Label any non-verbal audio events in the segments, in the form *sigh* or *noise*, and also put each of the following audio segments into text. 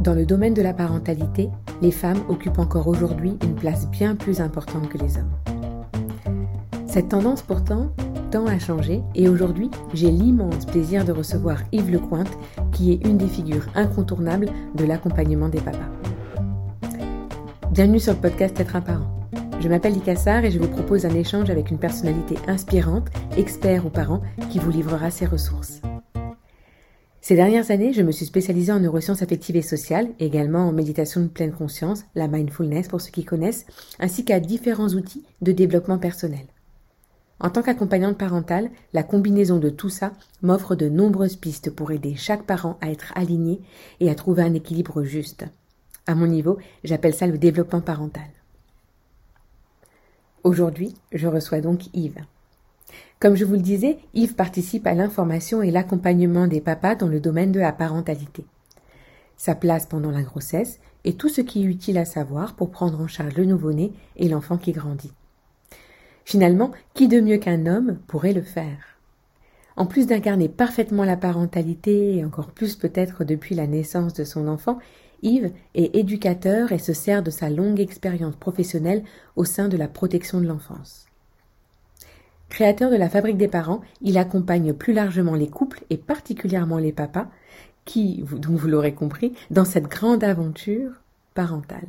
Dans le domaine de la parentalité, les femmes occupent encore aujourd'hui une place bien plus importante que les hommes. Cette tendance pourtant tend à changer et aujourd'hui j'ai l'immense plaisir de recevoir Yves Lecointe qui est une des figures incontournables de l'accompagnement des papas. Bienvenue sur le podcast Être un parent. Je m'appelle Licassar et je vous propose un échange avec une personnalité inspirante, expert ou parent, qui vous livrera ses ressources. Ces dernières années, je me suis spécialisée en neurosciences affectives et sociales, également en méditation de pleine conscience, la mindfulness pour ceux qui connaissent, ainsi qu'à différents outils de développement personnel. En tant qu'accompagnante parentale, la combinaison de tout ça m'offre de nombreuses pistes pour aider chaque parent à être aligné et à trouver un équilibre juste. À mon niveau, j'appelle ça le développement parental. Aujourd'hui, je reçois donc Yves. Comme je vous le disais, Yves participe à l'information et l'accompagnement des papas dans le domaine de la parentalité. Sa place pendant la grossesse et tout ce qui est utile à savoir pour prendre en charge le nouveau-né et l'enfant qui grandit. Finalement, qui de mieux qu'un homme pourrait le faire? En plus d'incarner parfaitement la parentalité, et encore plus peut-être depuis la naissance de son enfant, Yves est éducateur et se sert de sa longue expérience professionnelle au sein de la protection de l'enfance. Créateur de la Fabrique des parents, il accompagne plus largement les couples et particulièrement les papas qui, vous l'aurez compris, dans cette grande aventure parentale.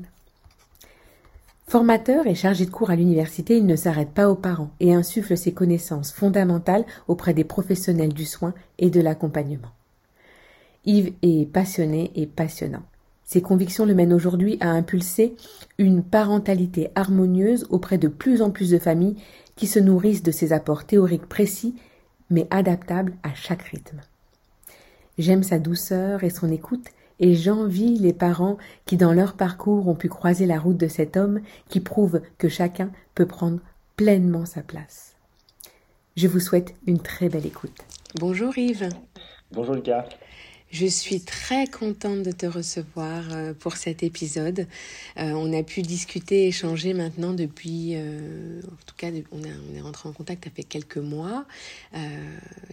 Formateur et chargé de cours à l'université, il ne s'arrête pas aux parents et insuffle ses connaissances fondamentales auprès des professionnels du soin et de l'accompagnement. Yves est passionné et passionnant. Ses convictions le mènent aujourd'hui à impulser une parentalité harmonieuse auprès de plus en plus de familles qui se nourrissent de ses apports théoriques précis, mais adaptables à chaque rythme. J'aime sa douceur et son écoute, et j'envie les parents qui dans leur parcours ont pu croiser la route de cet homme qui prouve que chacun peut prendre pleinement sa place. Je vous souhaite une très belle écoute. Bonjour Yves. Bonjour Lucas. Je suis très contente de te recevoir euh, pour cet épisode. Euh, on a pu discuter, échanger maintenant depuis, euh, en tout cas, on, est rentré en contact après quelques mois.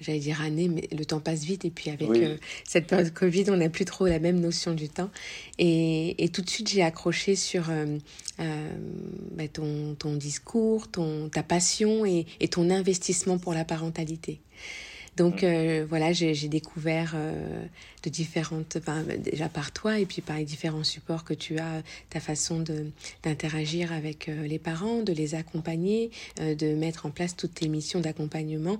J'allais dire années, mais le temps passe vite. Et puis avec cette période Covid, on n'a plus trop la même notion du temps. Et, tout de suite, j'ai accroché sur bah, ton, ton, discours, ton, ta passion et ton investissement pour la parentalité. Donc mm. euh, voilà, j'ai découvert euh, de différentes, déjà par toi et puis par les différents supports que tu as, ta façon d'interagir avec euh, les parents, de les accompagner, de mettre en place toutes tes missions d'accompagnement.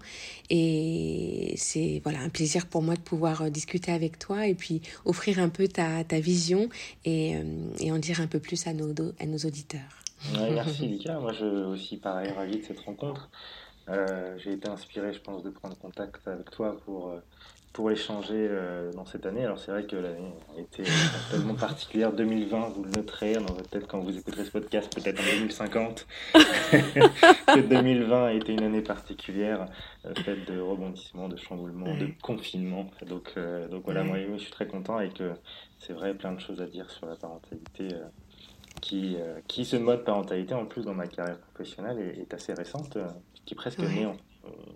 Et c'est voilà un plaisir pour moi de pouvoir discuter avec toi et puis offrir un peu ta, ta vision et, et, en dire un peu plus à nos, à nos auditeurs. merci *laughs* Lika, moi je aussi pareil ravi de cette rencontre. Euh, j'ai été inspiré, je pense, de prendre contact avec toi pour, euh, pour échanger euh, dans cette année. Alors c'est vrai que l'année a été tellement particulière. 2020, vous le noterez dans votre tête quand vous écouterez ce podcast, peut-être en 2050, *laughs* que 2020 a été une année particulière, faite de rebondissements, de chamboulements, de confinement. Donc, donc voilà, moi, je suis très content et que c'est vrai, plein de choses à dire sur la parentalité qui, qui ce mode parentalité, en plus dans ma carrière professionnelle, est, est assez récente qui est presque né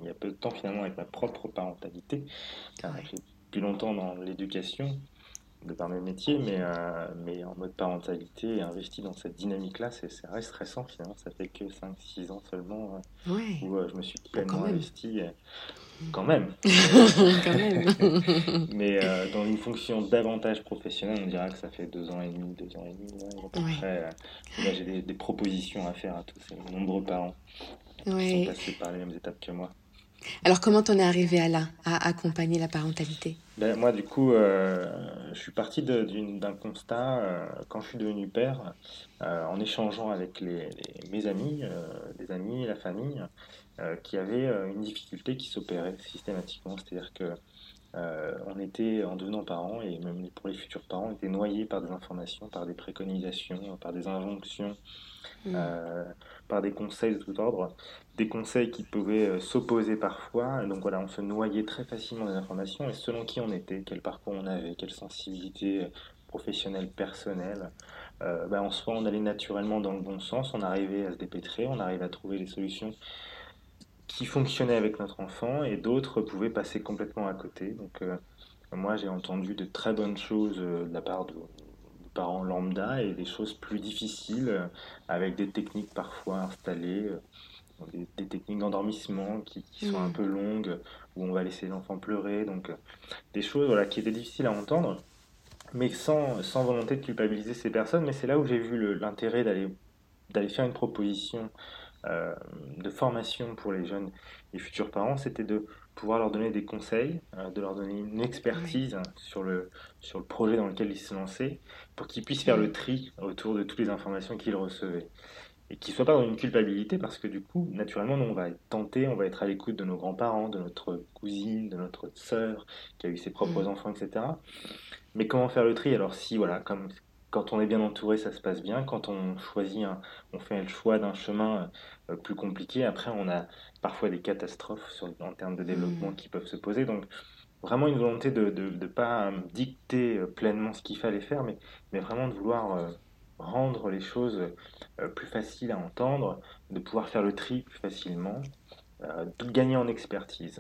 il y a peu de temps finalement avec ma propre parentalité. J'ai plus longtemps dans l'éducation de par mes métiers, mais, euh, mais en mode parentalité, investi dans cette dynamique-là, c'est reste récent finalement. Ça fait que 5-6 ans seulement euh, où euh, je me suis pleinement investi. quand même. *laughs* quand même. *laughs* mais dans une fonction davantage professionnelle, on dirait que ça fait 2 ans et demi, 2 ans et demi. à peu près, là, j'ai des, des, propositions à faire à tous ces nombreux parents oui. sont passés par les mêmes étapes que moi. Alors comment on est arrivé à là, à accompagner la parentalité? Ben, Moi du coup, euh, je suis parti d'un constat euh, quand je suis devenu père, euh, en échangeant avec les, mes amis, les amis, la famille, qui avaient une difficulté qui s'opérait systématiquement. C'est-à-dire que on était, en devenant parents, et même pour les futurs parents, on était noyés par des informations, par des préconisations, par des injonctions. Mmh par des conseils de tout ordre, des conseils qui pouvaient euh, s'opposer parfois. Donc voilà, on se noyait très facilement des informations et selon qui on était, quel parcours on avait, quelle sensibilité euh, professionnelle, personnelle, euh, ben en soi on allait naturellement dans le bon sens, on arrivait à se dépêtrer, on arrivait à trouver des solutions qui fonctionnaient avec notre enfant et d'autres pouvaient passer complètement à côté. Donc moi j'ai entendu de très bonnes choses de la part de parent lambda et des choses plus difficiles avec des techniques parfois installées des, techniques d'endormissement qui, sont un mm. peu longues, où on va laisser l'enfant pleurer, donc euh, des choses voilà, qui étaient difficiles à entendre, mais sans, sans volonté de culpabiliser ces personnes. Mais c'est là où j'ai vu l'intérêt d'aller d'aller faire une proposition euh, de formation pour les jeunes et futurs parents, c'était de pouvoir leur donner des conseils, euh, de leur donner une expertise sur, le, sur le projet dans lequel ils se lançaient, pour qu'ils puissent faire le tri autour de toutes les informations qu'ils recevaient et qui ne soit pas dans une culpabilité parce que du coup, naturellement, nous, on va être tenté, on va être à l'écoute de nos grands-parents, de notre cousine, de notre sœur qui a eu ses propres mm. enfants, etc. Mais comment faire le tri? Alors si, voilà, comme quand on est bien entouré, ça se passe bien. Quand on choisit, on fait le choix d'un chemin euh, plus compliqué, après, on a parfois des catastrophes sur, en termes de développement mm. qui peuvent se poser. Donc, vraiment une volonté de ne pas dicter euh, pleinement ce qu'il fallait faire, mais, mais vraiment de vouloir... Euh, rendre les choses euh, plus faciles à entendre, de pouvoir faire le tri plus facilement, euh, de gagner en expertise.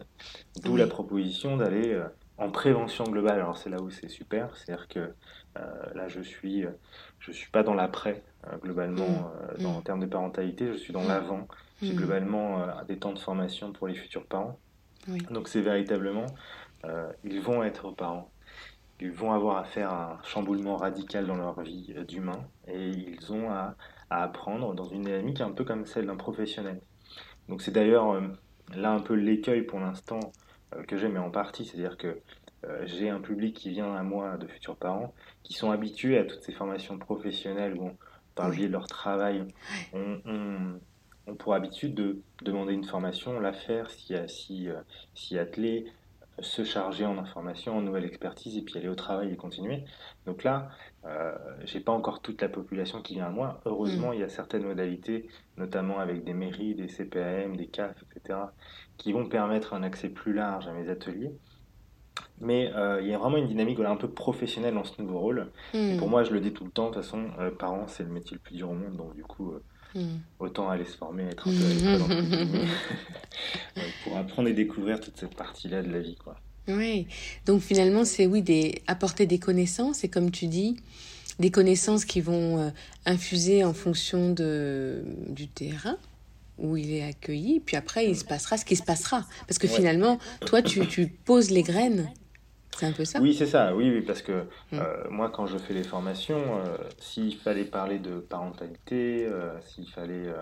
D'où la proposition d'aller euh, en prévention globale. Alors c'est là où c'est super, c'est-à-dire que là je suis, je suis pas dans l'après globalement mmh. en termes de parentalité, je suis dans mmh. l'avant. J'ai mmh. globalement des temps de formation pour les futurs parents. Donc c'est véritablement, ils vont être parents. Ils vont avoir à faire un chamboulement radical dans leur vie d'humain. Et ils ont à, apprendre dans une dynamique un peu comme celle d'un professionnel. Donc c'est d'ailleurs euh, là un peu l'écueil pour l'instant euh, que j'ai, mais en partie, c'est-à-dire que euh, j'ai un public qui vient à moi de futurs parents qui sont habitués à toutes ces formations professionnelles où, par le biais de leur travail, on, on, pour habitude de demander une formation, la faire, s'y si, atteler, se charger en information, en nouvelle expertise, et puis aller au travail et continuer. Donc là, euh, j'ai pas encore toute la population qui vient à moi. Heureusement, mm. il y a certaines modalités, notamment avec des mairies, des CPAM, des CAF, etc., qui vont permettre un accès plus large à mes ateliers. Mais euh, il y a vraiment une dynamique un peu professionnelle dans ce nouveau rôle. pour mm. moi, je le dis tout le temps, de toute façon, euh, parents, c'est le métier le plus dur au monde, donc du coup, Mm. Autant aller se former, être un peu *laughs* *laughs* pour apprendre et découvrir toute cette partie-là de la vie. Quoi. Oui, donc finalement, c'est oui, des, apporter des connaissances et comme tu dis, des connaissances qui vont euh, infuser en fonction de, du terrain où il est accueilli, puis après, il se passera ce qui se passera. Parce que finalement, toi, tu, tu poses les graines c'est un peu ça Oui, c'est ça, oui, oui, parce que mm. euh, moi, quand je fais les formations, euh, s'il fallait parler de parentalité, euh, s'il fallait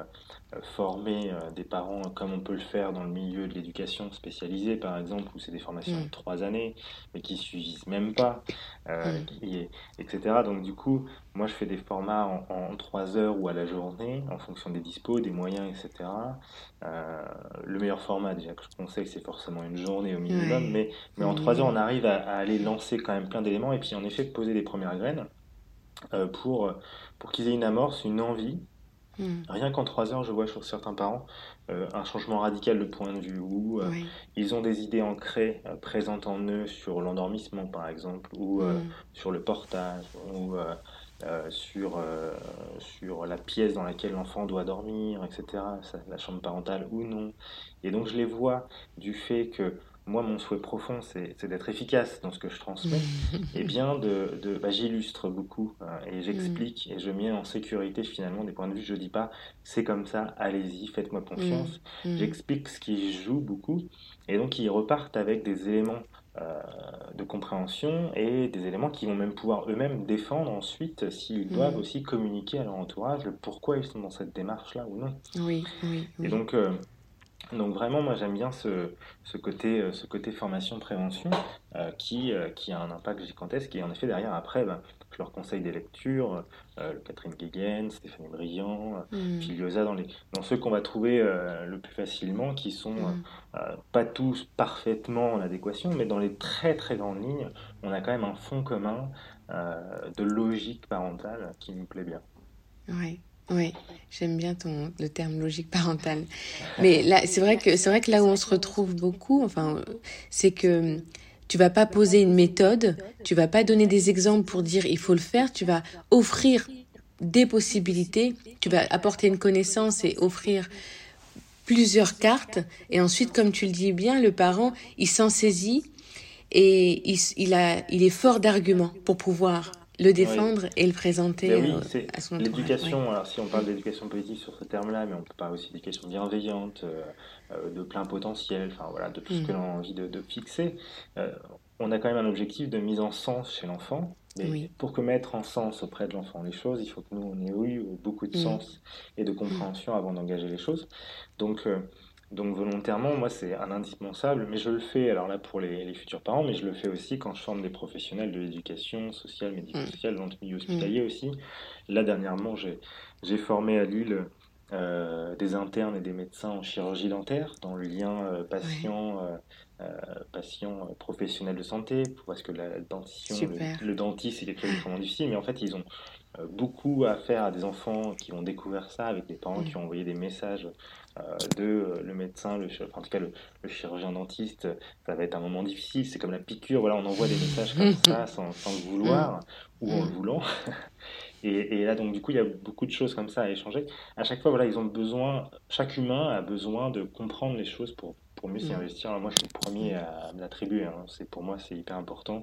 former des parents comme on peut le faire dans le milieu de l'éducation spécialisée, par exemple, où c'est des formations de mm. trois années, mais qui suffisent même pas, mm. etc. Donc, du coup, moi, je fais des formats en, trois heures ou à la journée, en fonction des dispos, des moyens, etc. le meilleur format, déjà, que je conseille, c'est forcément une journée au minimum, mais, mais en trois heures, on arrive à à, aller lancer quand même plein d'éléments et puis en effet poser des premières graines euh, pour, pour qu'ils aient une amorce, une envie. Hmm. Rien qu'en trois heures, je vois sur certains parents euh, un changement radical de point de vue où euh, ils ont des idées ancrées présentes en eux sur l'endormissement par exemple, ou hmm. sur le portage, ou sur, sur la pièce dans laquelle l'enfant doit dormir, etc., la chambre parentale ou non. Et donc je les vois du fait que moi, mon souhait profond, c'est d'être efficace dans ce que je transmets. *laughs* et bien, de, de bah, j'illustre beaucoup hein, et j'explique et je mets en sécurité finalement des points de vue. Je dis pas c'est comme ça, allez-y, faites-moi confiance. Mm. Mm. J'explique ce qui joue beaucoup et donc ils repartent avec des éléments euh, de compréhension et des éléments qui vont même pouvoir eux-mêmes défendre ensuite s'ils mm. doivent aussi communiquer à leur entourage le pourquoi ils sont dans cette démarche-là ou non. Oui, oui, Et donc, euh, donc vraiment, moi j'aime bien ce, ce, côté, euh, ce côté formation-prévention euh, qui, euh, qui a un impact gigantesque et en effet derrière après, ben, je leur conseille des lectures, Catherine Guéguen, Stéphanie Briand, mmh. Filiosa, dans, les, dans ceux qu'on va trouver le plus facilement, qui sont mm. pas tous parfaitement en adéquation, mais dans les très très grandes lignes, on a quand même un fond commun de logique parentale qui nous plaît bien. Oui. Oui, j'aime bien ton le terme logique parentale. Mais là, c'est vrai que c'est vrai que là où on se retrouve beaucoup, enfin, c'est que tu vas pas poser une méthode, tu vas pas donner des exemples pour dire il faut le faire, tu vas offrir des possibilités, tu vas apporter une connaissance et offrir plusieurs cartes. Et ensuite comme tu le dis bien, le parent, il s'en saisit et il, a il est fort d'arguments pour pouvoir le défendre et le présenter oui, euh, à son entourage. l'éducation. Alors, si on parle d'éducation positive sur ce terme-là, mais on peut parler aussi d'éducation bienveillante, euh, euh, de plein potentiel, enfin voilà, de tout ce que l'on a envie de, de fixer. Euh, on a quand même un objectif de mise en sens chez l'enfant. Mais Oui. pour que mettre en sens auprès de l'enfant les choses, il faut que nous, on ait eu beaucoup de Mm. sens et de compréhension avant d'engager les choses. Donc, euh, donc volontairement, moi, c'est un indispensable, mais je le fais, alors là, pour les, les futurs parents, mais je le fais aussi quand je forme des professionnels de l'éducation sociale, médico-sociale, dans le milieu hospitalier aussi. Là, dernièrement, j'ai, formé à Lille euh, des internes et des médecins en chirurgie dentaire, dans le lien euh, patient, euh, euh, patient professionnel de santé, parce que la dentition, le, le dentiste, c'est quelque chose d'extrêmement difficile, mais en fait, ils ont beaucoup à faire à des enfants qui ont découvert ça, avec des parents Mm. qui ont envoyé des messages de euh, le médecin, le, enfin, en tout cas le, le chirurgien dentiste, ça va être un moment difficile, c'est comme la piqûre, voilà, on envoie des messages comme *laughs* ça sans, sans le vouloir ou en le Mm. voulant. *laughs* Et, et là, donc, du coup, il y a beaucoup de choses comme ça à échanger. À chaque fois, voilà, ils ont besoin, chaque humain a besoin de comprendre les choses pour, pour mieux s'y Mm. investir. Alors, moi, je suis le premier à me l'attribuer, hein. C'est, pour moi, c'est hyper important.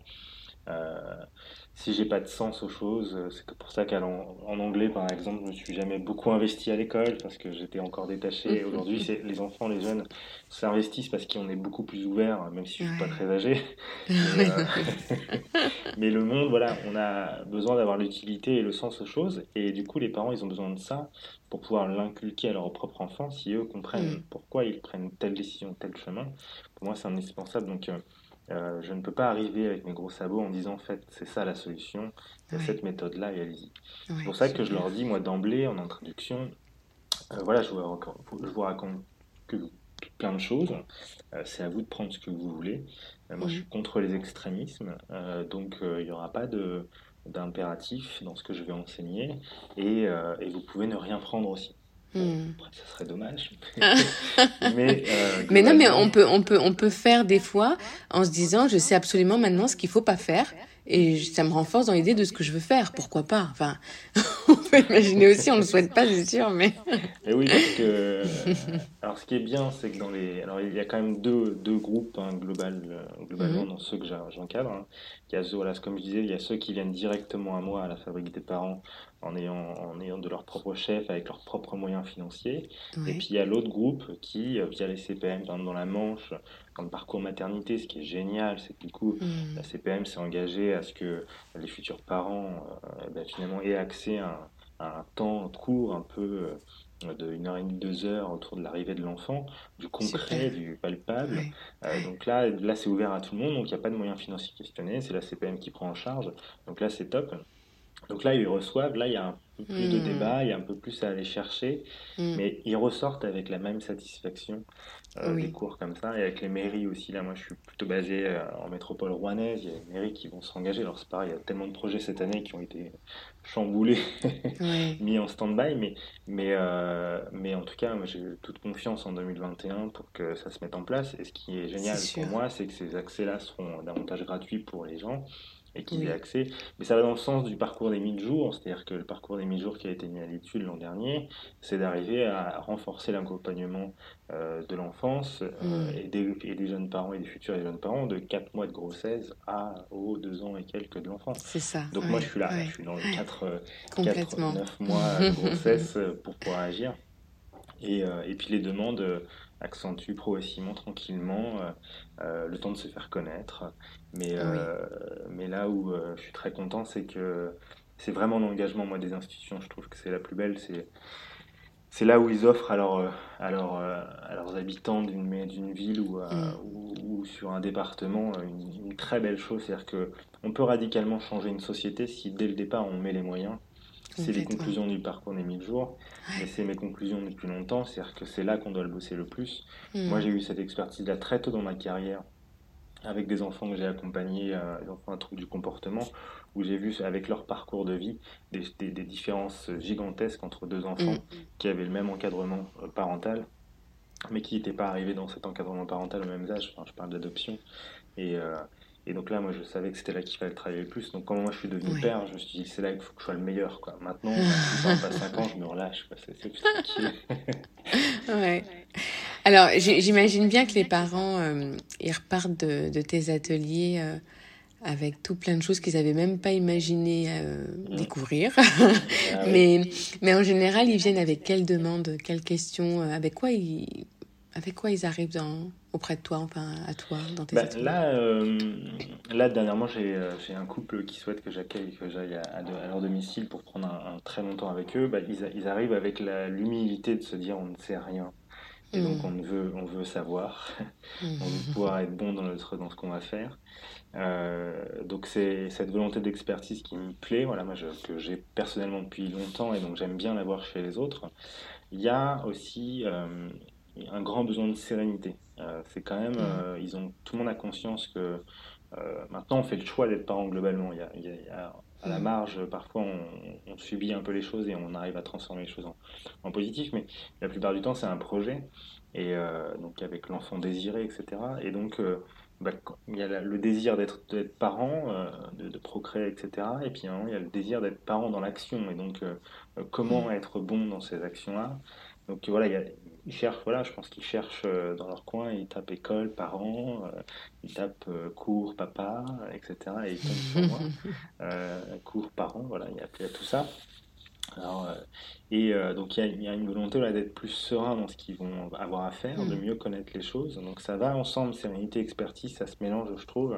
Euh, si j'ai pas de sens aux choses, euh, c'est que pour ça qu'en en anglais, par exemple, je me suis jamais beaucoup investi à l'école parce que j'étais encore détaché. *laughs* Aujourd'hui, c'est les enfants, les jeunes s'investissent parce qu'on est beaucoup plus ouvert, même si je suis pas très âgé. *laughs* Mais, euh, *laughs* mais le monde, voilà, on a besoin d'avoir l'utilité et le sens aux choses. Et du coup, les parents, ils ont besoin de ça pour pouvoir l'inculquer à leur propre enfant si eux comprennent Mm. pourquoi ils prennent telle décision, tel chemin. Pour moi, c'est indispensable. Donc, euh, euh, je ne peux pas arriver avec mes gros sabots en disant, en fait, c'est ça la solution, Ouais. cette méthode-là et allez-y. Ouais, C'est pour ça que je leur dis, moi, d'emblée, en introduction, euh, voilà, je vous, raconte, je vous raconte que plein de choses. Euh, c'est à vous de prendre ce que vous voulez. Moi, je Mhm. suis contre les extrémismes, donc il n'y aura pas de d'impératif dans ce que je vais enseigner et, et vous pouvez ne rien prendre aussi. Mm. après, ça serait dommage. *laughs* *laughs* mais, euh, Mais non, mais on peut, on peut, on peut faire des fois en se disant, je sais absolument maintenant ce qu'il faut pas faire, et ça me renforce dans l'idée de ce que je veux faire. Pourquoi pas? Enfin, *laughs* on peut imaginer aussi, on le souhaite pas, c'est sûr, mais Et oui, parce que. euh, alors, ce qui est bien, c'est que dans les. Alors, il y a quand même deux, deux groupes hein, global, euh, globalement Mhm. dans ceux que j'encadre. hein. Il y a ceux, voilà, comme je disais, il y a ceux qui viennent directement à moi, à la fabrique des parents, en ayant, en ayant de leur propre chef, avec leurs propres moyens financiers. Et puis, il y a l'autre groupe qui, euh, via les CPM, dans la Manche, dans le parcours maternité, ce qui est génial, c'est que du coup, Mm. la CPM s'est engagée à ce que les futurs parents, euh, ben, finalement, aient accès à un, à un temps court, un peu euh, de une heure et demie, deux heures autour de l'arrivée de l'enfant, du concret, du palpable. Ouais. Euh, donc là, là c'est ouvert à tout le monde, donc il n'y a pas de moyens financiers questionnés, c'est la CPM qui prend en charge. Donc là, c'est top. Donc là, ils reçoivent, là, il y a un peu plus de Mm. débat, il y a un peu plus à aller chercher, Mm. mais ils ressortent avec la même satisfaction euh, Oui. des cours comme ça, et avec les mairies aussi. Là, moi, je suis plutôt basé euh, en métropole rouennaise, il y a des mairies qui vont s'engager. Alors, c'est pareil, il y a tellement de projets cette année qui ont été chamboulés, *laughs* mis en stand-by, mais, mais, euh, mais en tout cas, moi, j'ai toute confiance en 2021 pour que ça se mette en place. Et ce qui est génial pour moi, c'est que ces accès-là seront davantage gratuits pour les gens et qu'ils Oui. aient accès. Mais ça va dans le sens du parcours des 1000 jours, c'est-à-dire que le parcours des 1000 jours qui a été mis à l'étude l'an dernier, c'est d'arriver à renforcer l'accompagnement euh, de l'enfance euh, Mm. et, des, et des jeunes parents et des futurs et jeunes parents de 4 mois de grossesse à aux 2 ans et quelques de l'enfant. C'est ça. Donc ouais, moi je suis là, ouais. je suis dans les 4, Complètement. 9 mois de *laughs* grossesse euh, pour pouvoir agir. Et, euh, et puis les demandes accentuent progressivement, tranquillement, euh, euh, le temps de se faire connaître. Mais, euh, mais là où je suis très content, c'est que c'est vraiment l'engagement moi, des institutions. Je trouve que c'est la plus belle. C'est c'est là où ils offrent à, leur, à, leur, à leurs habitants d'une ville ou, à- Mm. ou, ou sur un département une, une très belle chose. C'est-à-dire que on peut radicalement changer une société si dès le départ on met les moyens. C'est les conclusions du parcours des 1000 jours, mais c'est mes conclusions depuis longtemps, c'est-à-dire que c'est là qu'on doit le bosser le plus. Mm. Moi j'ai eu cette expertise-là très tôt dans ma carrière, avec des enfants que j'ai accompagnés, euh, des enfants à troubles du comportement, où j'ai vu avec leur parcours de vie des, des- des différences gigantesques entre deux enfants Mm. qui avaient le même encadrement euh, parental, mais qui n'étaient pas arrivés dans cet encadrement parental au même âge. Enfin, je parle d'adoption. Et, euh, et donc là, moi, je savais que c'était là qu'il fallait travailler le plus. Donc, quand moi, je suis devenu père, je me suis dit, c'est là qu'il faut que je sois le meilleur. Quoi. Maintenant, *laughs* ça passe 5 ans, je me relâche. C'est plus tranquille. *laughs* Ouais. Alors, j'imagine bien que les parents, euh, ils repartent de, de tes ateliers euh, avec tout plein de choses qu'ils n'avaient même pas imaginé euh, découvrir. *laughs* Ah mais, mais en général, ils viennent avec quelles demandes, quelles questions, avec quoi ils, avec quoi ils arrivent dans, auprès de toi, enfin à toi, dans tes bah, là, euh, là, dernièrement, j'ai un couple qui souhaite que j'accueille, que j'aille à, leur domicile pour prendre un, très long temps avec eux. Bah, ils, ils, arrivent avec l'humilité de se dire on ne sait rien. Et donc mm. on veut, on veut savoir, mm. *laughs* on veut pouvoir être bon dans, notre, dans ce qu'on va faire. Euh, donc c'est cette volonté d'expertise qui me plaît, voilà, moi que j'ai personnellement depuis longtemps et donc j'aime bien l'avoir chez les autres. Il y a aussi euh, un grand besoin de sérénité. Euh, c'est quand même, mm. ils ont, tout le monde a conscience que maintenant on fait le choix d'être parent globalement. Il y a, il y a à la marge, parfois on, subit un peu les choses et on arrive à transformer les choses en, positif, mais la plupart du temps c'est un projet, et donc avec l'enfant désiré, etc. Et donc bah, il y a le désir d'être parent, euh, de, procréer, etc. Et puis hein, il y a le désir d'être parent dans l'action. Et donc, euh, euh, comment mm. être bon dans ces actions-là Donc voilà, il y a, ils cherchent, voilà, je pense qu'ils cherchent dans leur coin, ils tapent école, parents, ils tapent cours, papa, etc. Et ils tombent sur moi. *laughs* cours, parents, voilà, il y, y a tout ça. Alors, euh, et euh, donc il y, a une volonté là d'être plus serein dans ce qu'ils vont avoir à faire, de mm. mieux connaître les choses. Donc ça va ensemble, sérénité, expertise, ça se mélange, je trouve.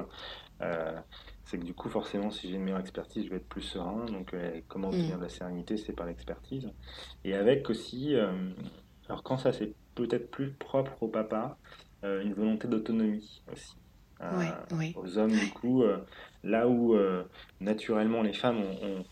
Euh, c'est que du coup, forcément, si j'ai une meilleure expertise, je vais être plus serein. Donc comment obtenir mm. de la sérénité, c'est par l'expertise. Et avec aussi, alors quand ça c'est peut-être plus propre au papa, une volonté d'autonomie aussi. Aux hommes, du coup, là où naturellement les femmes ont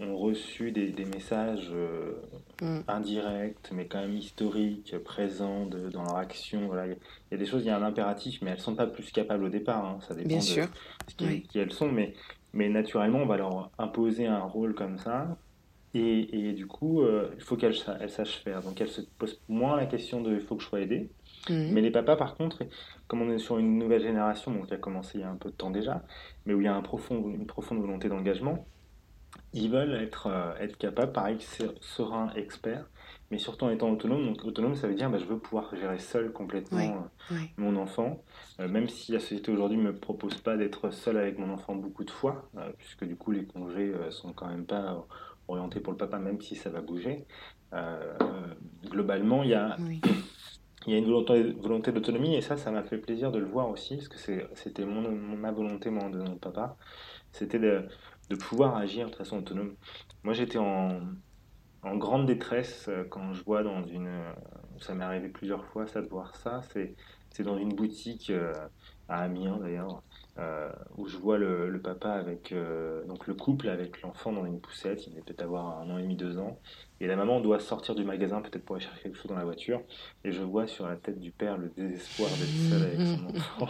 ont, reçu des, messages euh, mm. indirects, mais quand même historiques, présents dans leur action. Voilà. Il y a des choses, il y a un impératif, mais elles ne sont pas plus capables au départ. Hein. Ça dépend de qui, elles sont. Mais, mais naturellement, on va leur imposer un rôle comme ça. Et, et du coup, euh, il faut qu'elles sachent faire. Donc, elles se posent moins la question de il faut que je sois aidée. Mm. Mais les papas, par contre, comme on est sur une nouvelle génération, donc qui a commencé il y a un peu de temps déjà, mais où il y a un profond, une profonde volonté d'engagement, ils veulent être, euh, être capables, pareil, serein, expert, mais surtout en étant autonome. Donc autonome, ça veut dire bah, je veux pouvoir gérer seul complètement euh, mon enfant, euh, même si la société aujourd'hui ne me propose pas d'être seul avec mon enfant beaucoup de fois, puisque du coup les congés sont quand même pas orientés pour le papa, même si ça va bouger. globalement, il y a... Il y a une volonté, volonté d'autonomie et ça, ça m'a fait plaisir de le voir aussi, parce que c'était mon, ma volonté, moi, de mon papa. C'était de, de pouvoir agir de façon autonome. Moi, j'étais en, en, grande détresse euh, quand je vois dans une. Euh, ça m'est arrivé plusieurs fois, ça, de voir ça. C'est dans une boutique euh, à Amiens, d'ailleurs, où je vois le, le papa avec. donc, le couple avec l'enfant dans une poussette. Il devait peut-être avoir un an et demi, deux ans. Et la maman doit sortir du magasin peut-être pour aller chercher quelque chose dans la voiture. Et je vois sur la tête du père le désespoir d'être seul avec son *laughs* enfant.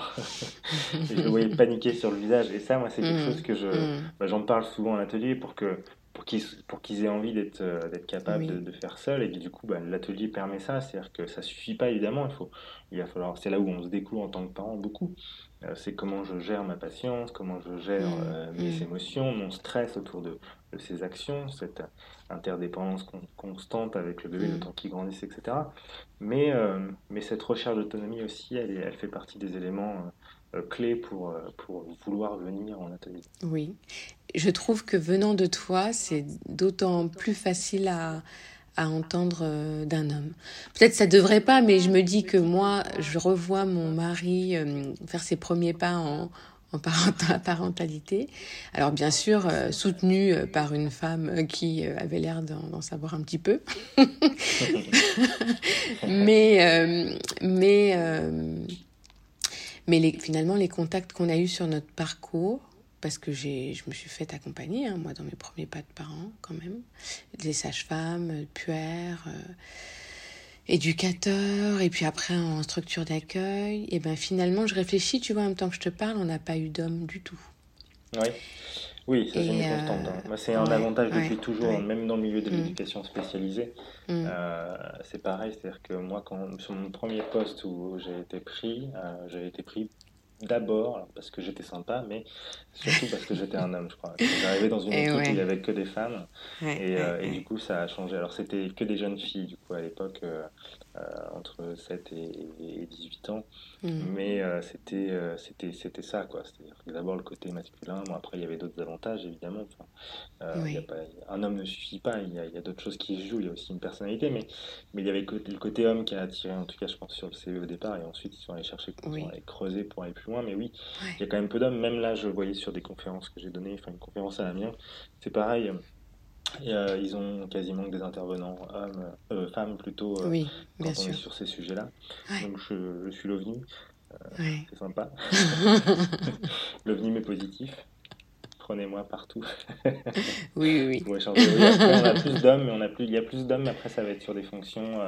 *laughs* et je le voyais paniquer sur le visage. Et ça, moi, c'est quelque mm. chose que je, mm. bah, j'en parle souvent à l'atelier pour que pour qu'ils pour qu'ils aient envie d'être euh, d'être capables de, de, faire seul et du coup bah, l'atelier permet ça c'est-à-dire que ça suffit pas évidemment il faut il va falloir c'est là où on se découvre en tant que parent beaucoup euh, c'est comment je gère ma patience comment je gère mm. euh, mes émotions mon stress autour de, de ces actions cette interdépendance constante avec le bébé, le mm. temps qu'il grandisse, etc. Mais, euh, mais cette recherche d'autonomie aussi, elle, elle, fait partie des éléments euh, euh, clés pour, pour vouloir venir en atelier. Oui, je trouve que venant de toi, c'est d'autant plus facile à, à entendre d'un homme. Peut-être ça devrait pas, mais je me dis que moi, je revois mon mari faire ses premiers pas en, en *laughs* parentalité. Alors bien sûr, euh, soutenue euh, par une femme euh, qui avait l'air d'en savoir un petit peu. *laughs* mais mais, mais finalement, les contacts qu'on a eus sur notre parcours, parce que j'ai, je me suis fait accompagner, hein, moi, dans mes premiers pas de parents, quand même, des sages-femmes, puères éducateur et puis après en structure d'accueil, et ben finalement je réfléchis, tu vois, en même temps que je te parle, on n'a pas eu d'homme du tout. Oui, oui, ça c'est une constante. Hein. C'est un avantage depuis toujours, même dans le milieu de mm. l'éducation spécialisée. Mm. Euh, c'est pareil, c'est-à-dire que moi, quand, sur mon premier poste où j'ai été pris, euh, j'ai été pris D'abord parce que j'étais sympa, mais surtout parce que j'étais un homme, je crois. J'arrivais dans une équipe où il n'y avait que des femmes, et, euh, et, du coup ça a changé. Alors c'était que des jeunes filles, du coup à l'époque, euh, entre 7 et, 18 ans. Mm. Mais c'était c'était c'était ça, quoi. C'est-à-dire d'abord le côté masculin, bon, après il y avait d'autres avantages, évidemment. Enfin, il y a pas, un homme ne suffit pas, il y a, d'autres choses qui jouent, il y a aussi une personnalité, mais, mais il y avait le côté, homme qui a attiré, en tout cas, je pense, sur le CV au départ, et ensuite ils sont allés chercher, ils sont allés creuser pour aller plus loin, mais oui, il y a quand même peu d'hommes, même là, je voyais sur des conférences que j'ai données, enfin une conférence à la mienne, c'est pareil. Euh, ils ont quasiment des intervenants hommes, euh, femmes plutôt, euh, oui, quand on est sur ces sujets-là. Donc je, je suis l'OVNI, c'est sympa. *laughs* L'OVNI mais positif. Prenez-moi partout. oui, oui. on a plus d'hommes, mais on a plus, il y a plus d'hommes, mais après ça va être sur des fonctions,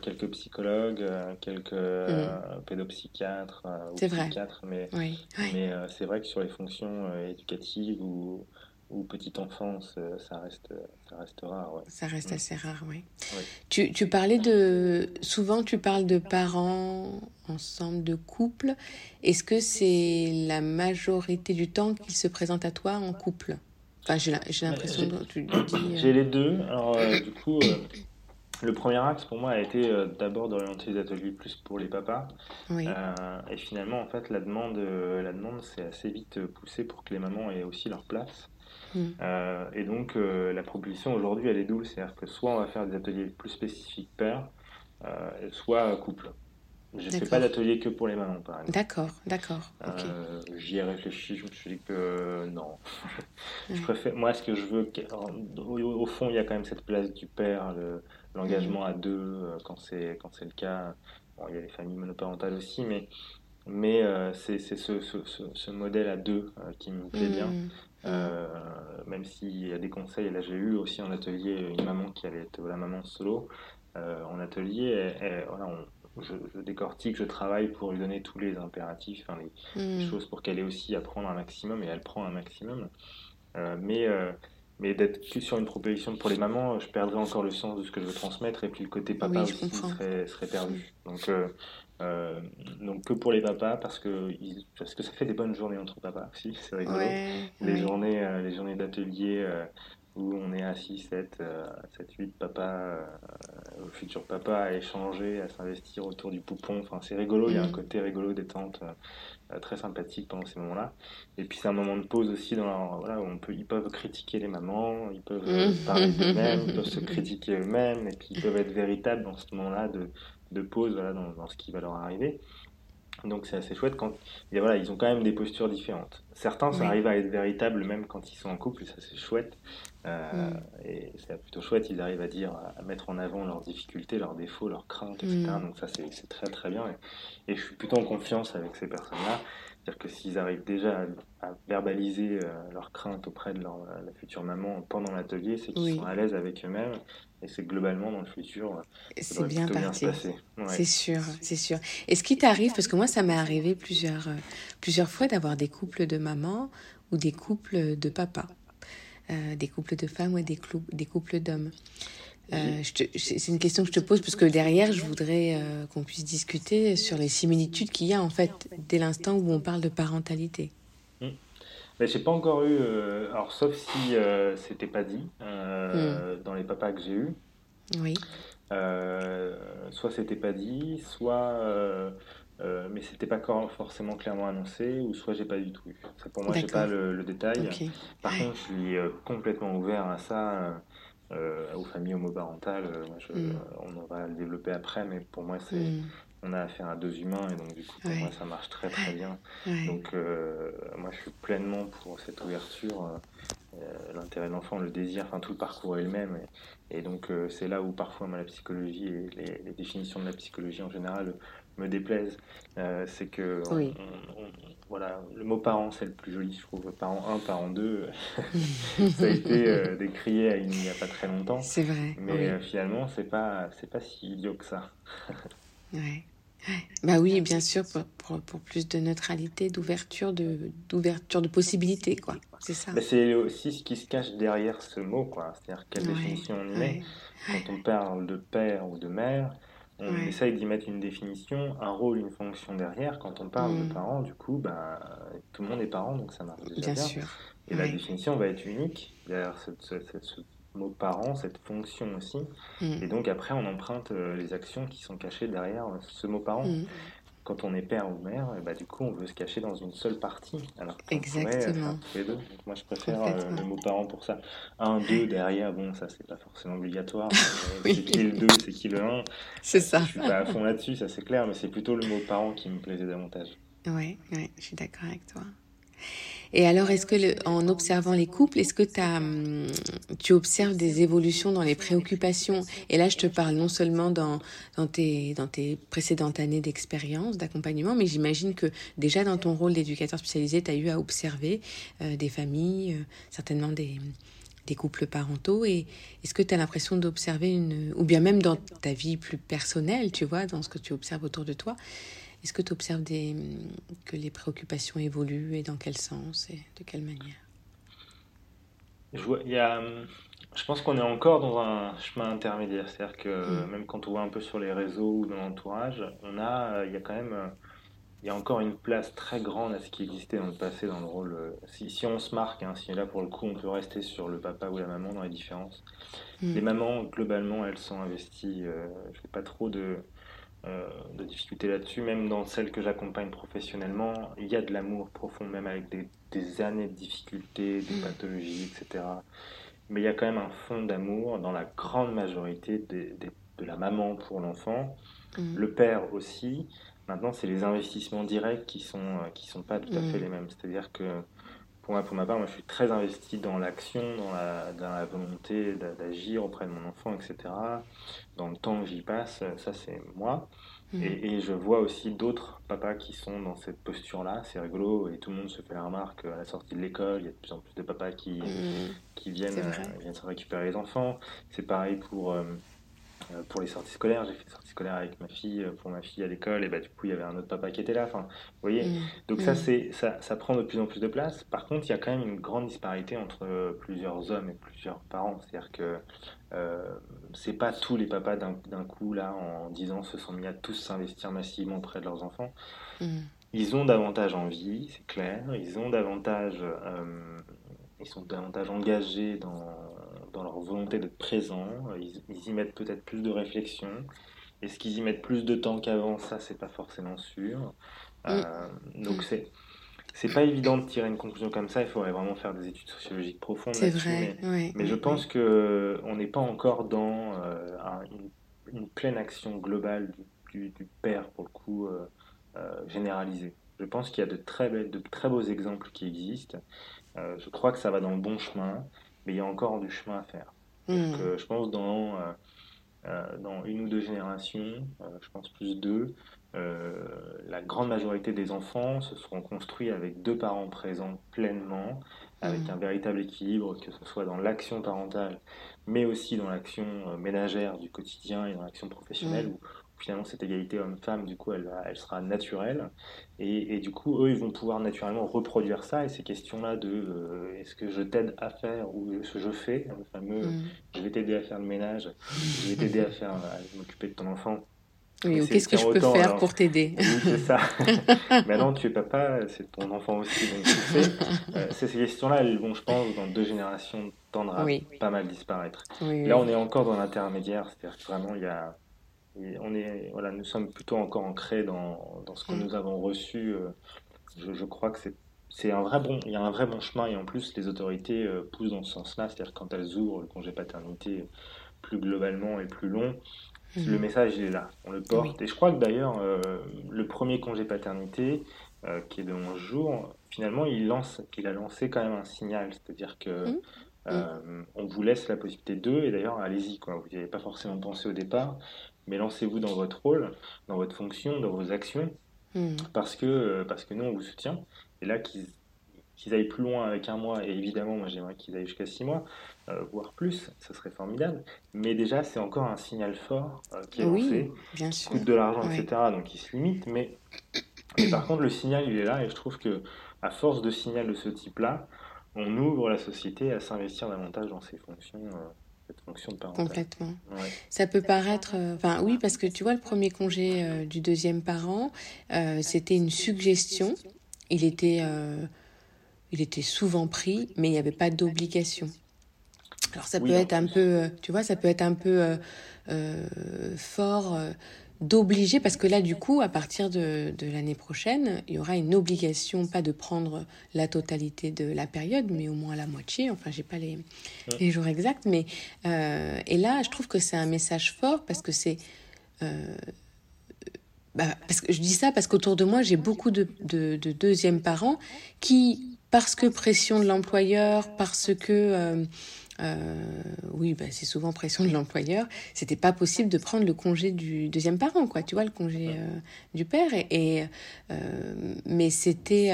quelques psychologues, quelques mm. pédopsychiatres ou psychiatres, mais, mais c'est vrai que sur les fonctions éducatives ou ou petite enfance, ça reste, ça reste rare. Ouais. Ça reste Mm. assez rare, oui. Tu, tu parlais de... Souvent, tu parles de parents ensemble, de couple. Est-ce que c'est la majorité du temps qu'ils se présentent à toi en couple? Enfin, j'ai j'ai l'impression que tu dis... J'ai euh, *coughs* les deux. Alors, euh, du coup, euh, le premier axe pour moi a été euh, d'abord d'orienter les ateliers plus pour les papas. Oui, Euh, et finalement, en fait, la demande, euh, la demande s'est assez vite poussée pour que les mamans aient aussi leur place. Mm. Euh, et donc, la proposition aujourd'hui, elle est double. C'est-à-dire que soit on va faire des ateliers plus spécifiques père, soit couple. Je ne fais pas d'atelier que pour les mamans, par exemple. d'accord, d'accord. Euh, J'y ai réfléchi, je me suis dit que euh, non. *laughs* je Ouais. préfère, moi, ce que je veux, au, au fond, il y a quand même cette place du père, le- l'engagement à deux, euh, quand c'est quand c'est le cas. Bon, il y a les familles monoparentales aussi, mais mais euh, c'est ce, ce, ce, ce modèle à deux euh, qui me plaît bien. Mm. Euh, même s'il y a des conseils, là j'ai eu aussi en atelier une maman qui allait être la maman solo. En atelier, voilà, on- je, je décortique, je travaille pour lui donner tous les impératifs, enfin, les, les Mm. choses pour qu'elle ait aussi à prendre un maximum, et elle prend un maximum. Mais mais d'être que sur une proposition pour les mamans, je perdrais encore le sens de ce que je veux transmettre, et puis le côté papa Oui, aussi serait, serait perdu. Donc, euh, euh, donc que pour les papas, parce que, parce que ça fait des bonnes journées entre papas aussi, *laughs* c'est rigolo Ouais, les journées, euh, les journées d'atelier où on est assis 7, euh, 7 8 papa, euh, euh, futur papa à échanger, à s'investir autour du poupon. Enfin, c'est rigolo, il y a un Mm. côté rigolo, détente, très sympathique pendant ces moments-là. Et puis c'est un moment de pause aussi dans leur- voilà, où on peut, ils peuvent critiquer les mamans, ils peuvent euh, Mm. parler d'eux-mêmes, *laughs* ils peuvent se critiquer eux-mêmes, et puis ils peuvent être véritables dans ce moment-là de, de pause voilà, dans, dans ce qui va leur arriver. Donc c'est assez chouette quand et voilà, ils ont quand même des postures différentes. Certains ça Oui. arrive à être véritables même quand ils sont en couple, et ça c'est chouette. Euh, Mm. Et c'est plutôt chouette, ils arrivent à dire, à mettre en avant leurs difficultés, leurs défauts, leurs craintes, etc. Mm. Donc ça c'est très très bien. Et, et je suis plutôt en confiance avec ces personnes-là. C'est-à-dire que s'ils arrivent déjà à, à verbaliser euh, leurs craintes auprès de leur, la future maman pendant l'atelier, c'est qu'ils Oui. sont à l'aise avec eux-mêmes. Et c'est globalement dans le futur, euh, ça C'est bien parti. se passer. Ouais. C'est sûr, c'est sûr. Est-ce qu'il t'arrive, parce que moi ça m'est arrivé plusieurs, euh, plusieurs fois d'avoir des couples de mamans ou des couples de papas, Euh, des couples de femmes ou des, des couples d'hommes. Euh, c'est une question que je te pose parce que derrière, je voudrais euh, qu'on puisse discuter sur les similitudes qu'il y a en fait dès l'instant où on parle de parentalité. Mais j'ai pas encore eu, alors sauf si c'était pas dit Hmm. dans les papas que j'ai eus, Oui, soit c'était pas dit, soit euh, mais c'était pas forcément clairement annoncé, ou soit j'ai pas du tout eu. Ça, pour moi, j'ai pas le, le détail. Par contre, je suis euh, complètement ouvert à ça, euh, euh, aux familles homoparentales. je- Mm. On va le développer après, mais pour moi, c'est Hmm. on a affaire à deux humains, et donc du coup, pour Ouais. moi, ça marche très très bien. Ouais. Donc, moi, je suis pleinement pour cette ouverture. L'intérêt de l'enfant, le désir, enfin tout le parcours est le même. Et, et donc, c'est là où parfois moi, la psychologie et les, les définitions de la psychologie en général me déplaisent. Euh, c'est que, on- Oui. on- on- voilà, le mot parent, c'est le plus joli, je trouve. Parent 1, parent 2, *laughs* ça a été euh, décrié il n'y a pas très longtemps. C'est vrai. Mais oui. euh, finalement, c'est pas, c'est pas si idiot que ça. *laughs* Ouais. Bah oui, bien sûr, pour, pour, pour plus de neutralité, d'ouverture, de, d'ouverture de possibilités, quoi. C'est ça. C'est aussi ce qui se cache derrière ce mot, quoi. C'est-à-dire quelle Ouais, définition on y met. Quand on parle de père ou de mère, on Ouais. essaye d'y mettre une définition, un rôle, une fonction derrière. Quand on parle Mm. de parents, du coup, bah, tout le monde est parent, donc ça marche déjà Bien bien. sûr. Et la définition va être unique derrière ce, ce- ce- ce mot parent, cette fonction aussi. Mm. Et donc après, on emprunte euh, les actions qui sont cachées derrière euh, ce mot parent. Mm. Quand on est père ou mère, et bah, du coup, on veut se cacher dans une seule partie. Alors pourrait Exactement. les deux. Donc moi, je préfère euh, le mot parent pour ça. Un, deux, derrière, bon, ça, c'est pas forcément obligatoire. *laughs* Euh, Oui. C'est qui le deux, c'est qui le un? C'est ça. Je suis pas à fond là-dessus, ça c'est clair, mais c'est plutôt le mot parent qui me plaisait davantage. Ouais, ouais, je suis d'accord avec toi. Et alors, est-ce que en observant les couples, est-ce que hum, tu observes des évolutions dans les préoccupations? Et là, je te parle non seulement dans, dans, tes, dans tes précédentes années d'expérience, d'accompagnement, mais j'imagine que déjà dans ton rôle d'éducateur spécialisé, tu as eu à observer euh, des familles, euh, certainement des, des couples parentaux. Et est-ce que tu as l'impression d'observer une... Ou bien même dans ta vie plus personnelle, tu vois, dans ce que tu observes autour de toi, est-ce que tu observes des, que les préoccupations évoluent et dans quel sens et de quelle manière? Je, vois, il y a, hum, je pense qu'on est encore dans un chemin intermédiaire, c'est-à-dire que Mm. même quand on voit un peu sur les réseaux ou dans l'entourage, on a, euh, il y a quand même, il y a encore une place très grande à ce qui existait dans le passé dans le rôle. euh, Si, si on se marque, hein, si là pour le coup on peut rester sur le papa ou la maman dans les différences. Mm. Les mamans, globalement, elles sont investies. euh, je n'ai pas trop de, euh, de difficultés là-dessus. Même dans celles que j'accompagne professionnellement, il y a de l'amour profond, même avec des, des années de difficultés, des Mm. pathologies, etc. Mais il y a quand même un fond d'amour dans la grande majorité des- des- de la maman pour l'enfant, Mm. le père aussi. Maintenant, c'est les investissements directs qui sont, euh, qui sont pas tout à fait Mm. les mêmes. C'est-à-dire que pour moi, pour ma part, moi, je suis très investi dans l'action, dans la, dans la volonté d'a- d'agir auprès de mon enfant, etc. Dans le temps que j'y passe, ça c'est moi. Mm. Et, et je vois aussi d'autres papas qui sont dans cette posture-là. C'est rigolo et tout le monde se fait la remarque à la sortie de l'école. Il y a de plus en plus de papas qui, Mm. qui viennent, euh, viennent se récupérer les enfants. C'est pareil pour, euh, euh, pour les sorties scolaires. J'ai fait des sorties scolaires avec ma fille, euh, pour ma fille à l'école, et bah, du coup, il y avait un autre papa qui était là. Enfin, vous voyez, Mm. donc ça, Mm. c'est, ça, ça prend de plus en plus de place. Par contre, il y a quand même une grande disparité entre euh, plusieurs hommes et plusieurs parents. C'est-à-dire que euh, c'est pas tous les papas d'un, d'un coup, là, en 10 ans, se sont mis à tous s'investir massivement auprès de leurs enfants. Mm. Ils ont davantage envie, c'est clair. Ils ont davantage, euh, ils sont davantage engagés dans, dans leur volonté d'être présents. Ils, ils y mettent peut-être plus de réflexion. Est-ce qu'ils y mettent plus de temps qu'avant? Ça, c'est pas forcément sûr. Euh, donc c'est c'est pas évident de tirer une conclusion comme ça. Il faudrait vraiment faire des études sociologiques profondes C'est vrai. Mais, ouais, mais je ouais, pense que on n'est pas encore dans euh, un- une, une pleine action globale du, du- du père pour le coup euh, euh, généralisée. Je pense qu'il y a de très belles, de très beaux exemples qui existent. Euh, je crois que ça va dans le bon chemin, mais il y a encore du chemin à faire. Mm. Donc, euh, je pense dans, euh, euh, dans une ou deux générations, je pense plus deux, la grande majorité des enfants se seront construits avec deux parents présents pleinement, avec Mm. un véritable équilibre, que ce soit dans l'action parentale, mais aussi dans l'action ménagère du quotidien et dans l'action professionnelle, Mm. où finalement cette égalité homme-femme, du coup, elle, elle sera naturelle. Et, et du coup, eux, ils vont pouvoir naturellement reproduire ça. Et ces questions-là de euh, est-ce que je t'aide à faire ou est-ce que je fais, le fameux Mm. je vais t'aider à faire le ménage, je vais t'aider à faire à m'occuper de ton enfant. Oui, ou qu'est-ce que je peux autant, faire alors. pour t'aider? Oui, c'est ça. *laughs* Maintenant, tu es papa, c'est ton enfant aussi. Donc, tu sais, *laughs* euh, ces questions-là, elles vont, je pense, dans deux générations, tendre à Oui. pas mal disparaître. Oui, Là, on est encore dans l'intermédiaire, c'est-à-dire que vraiment, il y a, on est, voilà, nous sommes plutôt encore ancrés dans, dans ce que Mm. nous avons reçu. euh, Je, je crois que c'est, c'est un vrai bon, il y a un vrai bon chemin et en plus, les autorités euh, poussent dans ce sens-là, c'est-à-dire quand elles ouvrent le congé paternité plus globalement et plus long, le Mm. message il est là, on le porte. Et je crois que d'ailleurs, euh, le premier congé paternité, euh, qui est de 11 jours, finalement, il, lance, il a lancé quand même un signal, c'est-à-dire que Mm. euh, on vous laisse la possibilité d'eux, et d'ailleurs, allez-y, quoi. Vous n'y avez pas forcément pensé au départ, mais lancez-vous dans votre rôle, dans votre fonction, dans vos actions, Mm. parce que, euh, parce que nous, on vous soutient. Et là, qu'ils qu'ils aillent plus loin avec un mois, et évidemment, moi j'aimerais qu'ils aillent jusqu'à six mois, euh, voire plus, ce serait formidable. Mais déjà, c'est encore un signal fort euh, qui est Oui, lancé, bien qui sûr. coûte de l'argent, etc. Donc il se limite, mais, mais par contre, le signal, il est là, et je trouve que à force de signal de ce type-là, on ouvre la société à s'investir davantage dans ces fonctions, euh, cette fonction. Complètement. Ouais. Ça peut paraître, euh, enfin oui, parce que tu vois, le premier congé euh, du deuxième parent, euh, c'était une suggestion. Il était, il était souvent pris, mais il n'y avait pas d'obligation. Alors ça peut être un peu, tu vois, ça peut être un peu fort d'obliger, parce que là, du coup, à partir de, de l'année prochaine, il y aura une obligation, pas de prendre la totalité de la période, mais au moins la moitié. Enfin, j'ai pas les, les, jours exacts, mais euh, et là, je trouve que c'est un message fort parce que c'est euh, bah, parce que je dis ça parce qu'autour de moi, j'ai beaucoup de, de, de, deuxièmes parents qui, parce que pression de l'employeur, parce que euh, oui, bah, c'est souvent pression de l'employeur. C'était pas possible de prendre le congé du deuxième parent, quoi. Tu vois, le congé euh, du père. Et, euh, mais c'était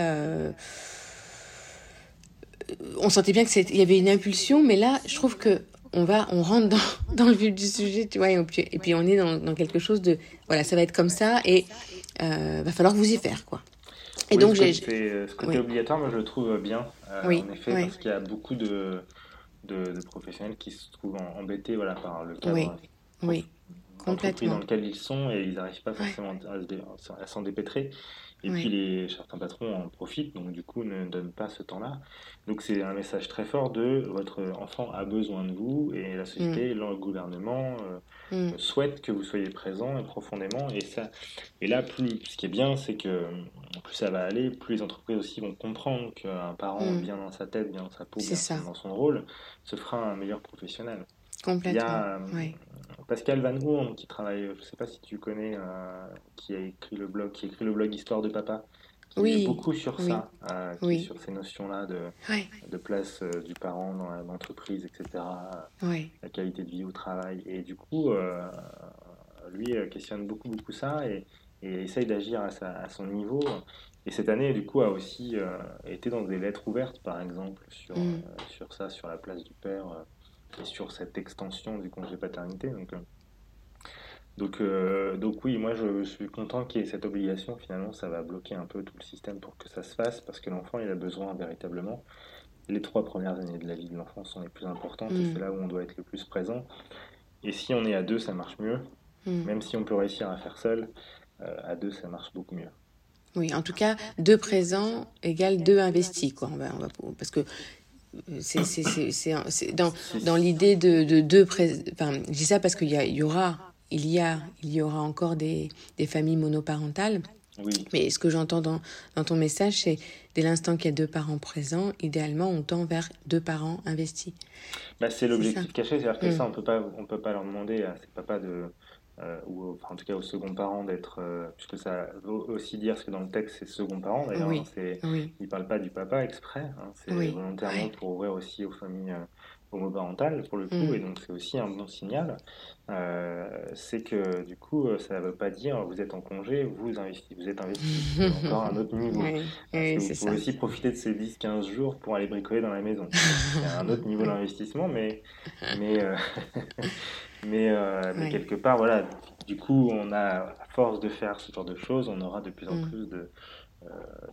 on sentait bien qu'il y avait une impulsion, mais là, je trouve que on va, on rentre dans, *laughs* dans le vif du sujet, tu vois, et, et puis on est dans, dans, quelque chose de, voilà, ça va être comme ça, et va falloir vous y faire, quoi. Et donc j'ai, ce côté obligatoire, moi je le trouve bien, oui, en effet, parce qu'il y a beaucoup de, de, professionnels qui se trouvent embêtés voilà, par le cadre oui, oui, complètement. dans lequel ils sont et ils n'arrivent pas forcément à, s'en dépêtrer. Et puis les, certains patrons en profitent, donc du coup ne donnent pas ce temps-là. Donc c'est un message très fort de votre enfant a besoin de vous et la société, mm. le gouvernement euh, mm. souhaite que vous soyez présent profondément. Et, ça, et là, plus, ce qui est bien, c'est que plus ça va aller, plus les entreprises aussi vont comprendre qu'un parent mm. bien dans sa tête, bien dans sa peau, bien dans son rôle, se fera un meilleur professionnel. Complètement. Il y a euh, Pascal Van Hoorn qui travaille, je ne sais pas si tu connais, euh, qui a écrit le blog, qui écrit le blog Histoire de Papa. Qui oui. beaucoup sur ça, euh, sur ces notions-là de, de place du parent dans l'entreprise, etc. La qualité de vie au travail. Et du coup, lui questionne beaucoup, beaucoup ça et, et essaye d'agir à, à, son niveau. Et cette année, du coup, a aussi été dans des lettres ouvertes, par exemple, sur, mm. sur ça, sur la place du père et sur cette extension du congé paternité. Donc, euh, donc, euh, donc oui, moi je, suis content qu'il y ait cette obligation. Finalement, ça va bloquer un peu tout le système pour que ça se fasse, parce que l'enfant, il a besoin véritablement. Les trois premières années de la vie de l'enfant sont les plus importantes, et mm. c'est là où on doit être le plus présent. Et si on est à deux, ça marche mieux. Mm. Même si on peut réussir à faire seul, euh, à deux, ça marche beaucoup mieux. Oui, en tout cas, deux présents égale deux investis, quoi. On va, on va, parce que c'est dans, dans l'idée de deux enfin je dis ça parce qu'il y, y, aura il y a il y aura encore des, des familles monoparentales oui. mais ce que j'entends dans, dans ton message c'est dès l'instant qu'il y a deux parents présents idéalement on tend vers deux parents investis bah, c'est l'objectif caché c'est-à-dire que ça mm. on peut pas on peut pas leur demander à ces papas de euh, ou en tout cas au second parent d'être, euh, puisque ça veut aussi dire, ce que dans le texte c'est second parent d'ailleurs, oui. il ne parle pas du papa exprès, hein, c'est volontairement pour ouvrir aussi aux familles euh, homoparentales pour le coup, mm. et donc c'est aussi un bon signal, c'est que du coup ça ne veut pas dire vous êtes en congé, vous, investi, vous êtes investi, c'est *laughs* encore un autre niveau. vous pouvez aussi profiter de ces 10-15 jours pour aller bricoler dans la maison. *laughs* c'est un autre niveau d'investissement, mais, mais *laughs* Mais, euh, mais quelque part, voilà, du coup, on a, à force de faire ce genre de choses, on aura de plus en mm. plus de. Euh,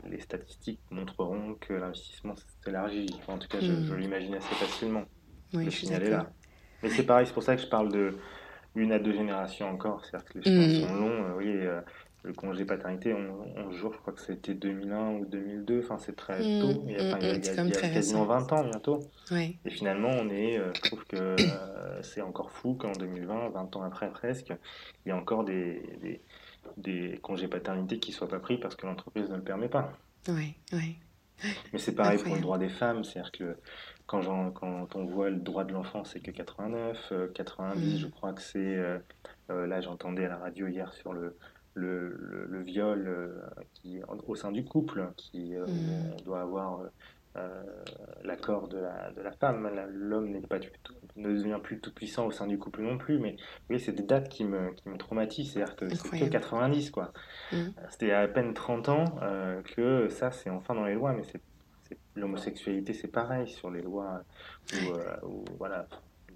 les statistiques montreront que l'investissement s'élargit. en tout cas, je, mm. l'imagine assez facilement. Oui, le je signal est là. Mais c'est pareil, c'est pour ça que je parle de une à deux générations encore. C'est-à-dire que les chemins mm. sont longs. Euh, oui, le congé paternité, 11 jours, je crois que c'était 2001 ou 2002, enfin c'est très mmh, tôt, il y a, mmh, quasiment 20 ans bientôt. Et finalement, on est, euh, je trouve que euh, c'est encore fou qu'en 2020, 20 ans après presque, il y a encore des, des, des congés paternité qui ne soient pas pris parce que l'entreprise ne le permet pas. Oui, oui. Mais c'est pareil pour le droit des femmes, c'est-à-dire que quand, quand, on voit le droit de l'enfant, c'est que 89, 90, euh, mmh. je crois que c'est... là, j'entendais à la radio hier sur le, le, le, viol euh, qui, au sein du couple, qui euh, mm. on doit avoir euh, l'accord de la, de la femme. L'homme n'est pas ne devient plus tout puissant au sein du couple non plus. Mais oui, c'est des dates qui me, qui me traumatisent. C'est-à-dire que c'était 90, quoi. Mm. C'était à peine 30 ans que ça, c'est enfin dans les lois, mais c'est l'homosexualité, c'est pareil sur les lois où, voilà,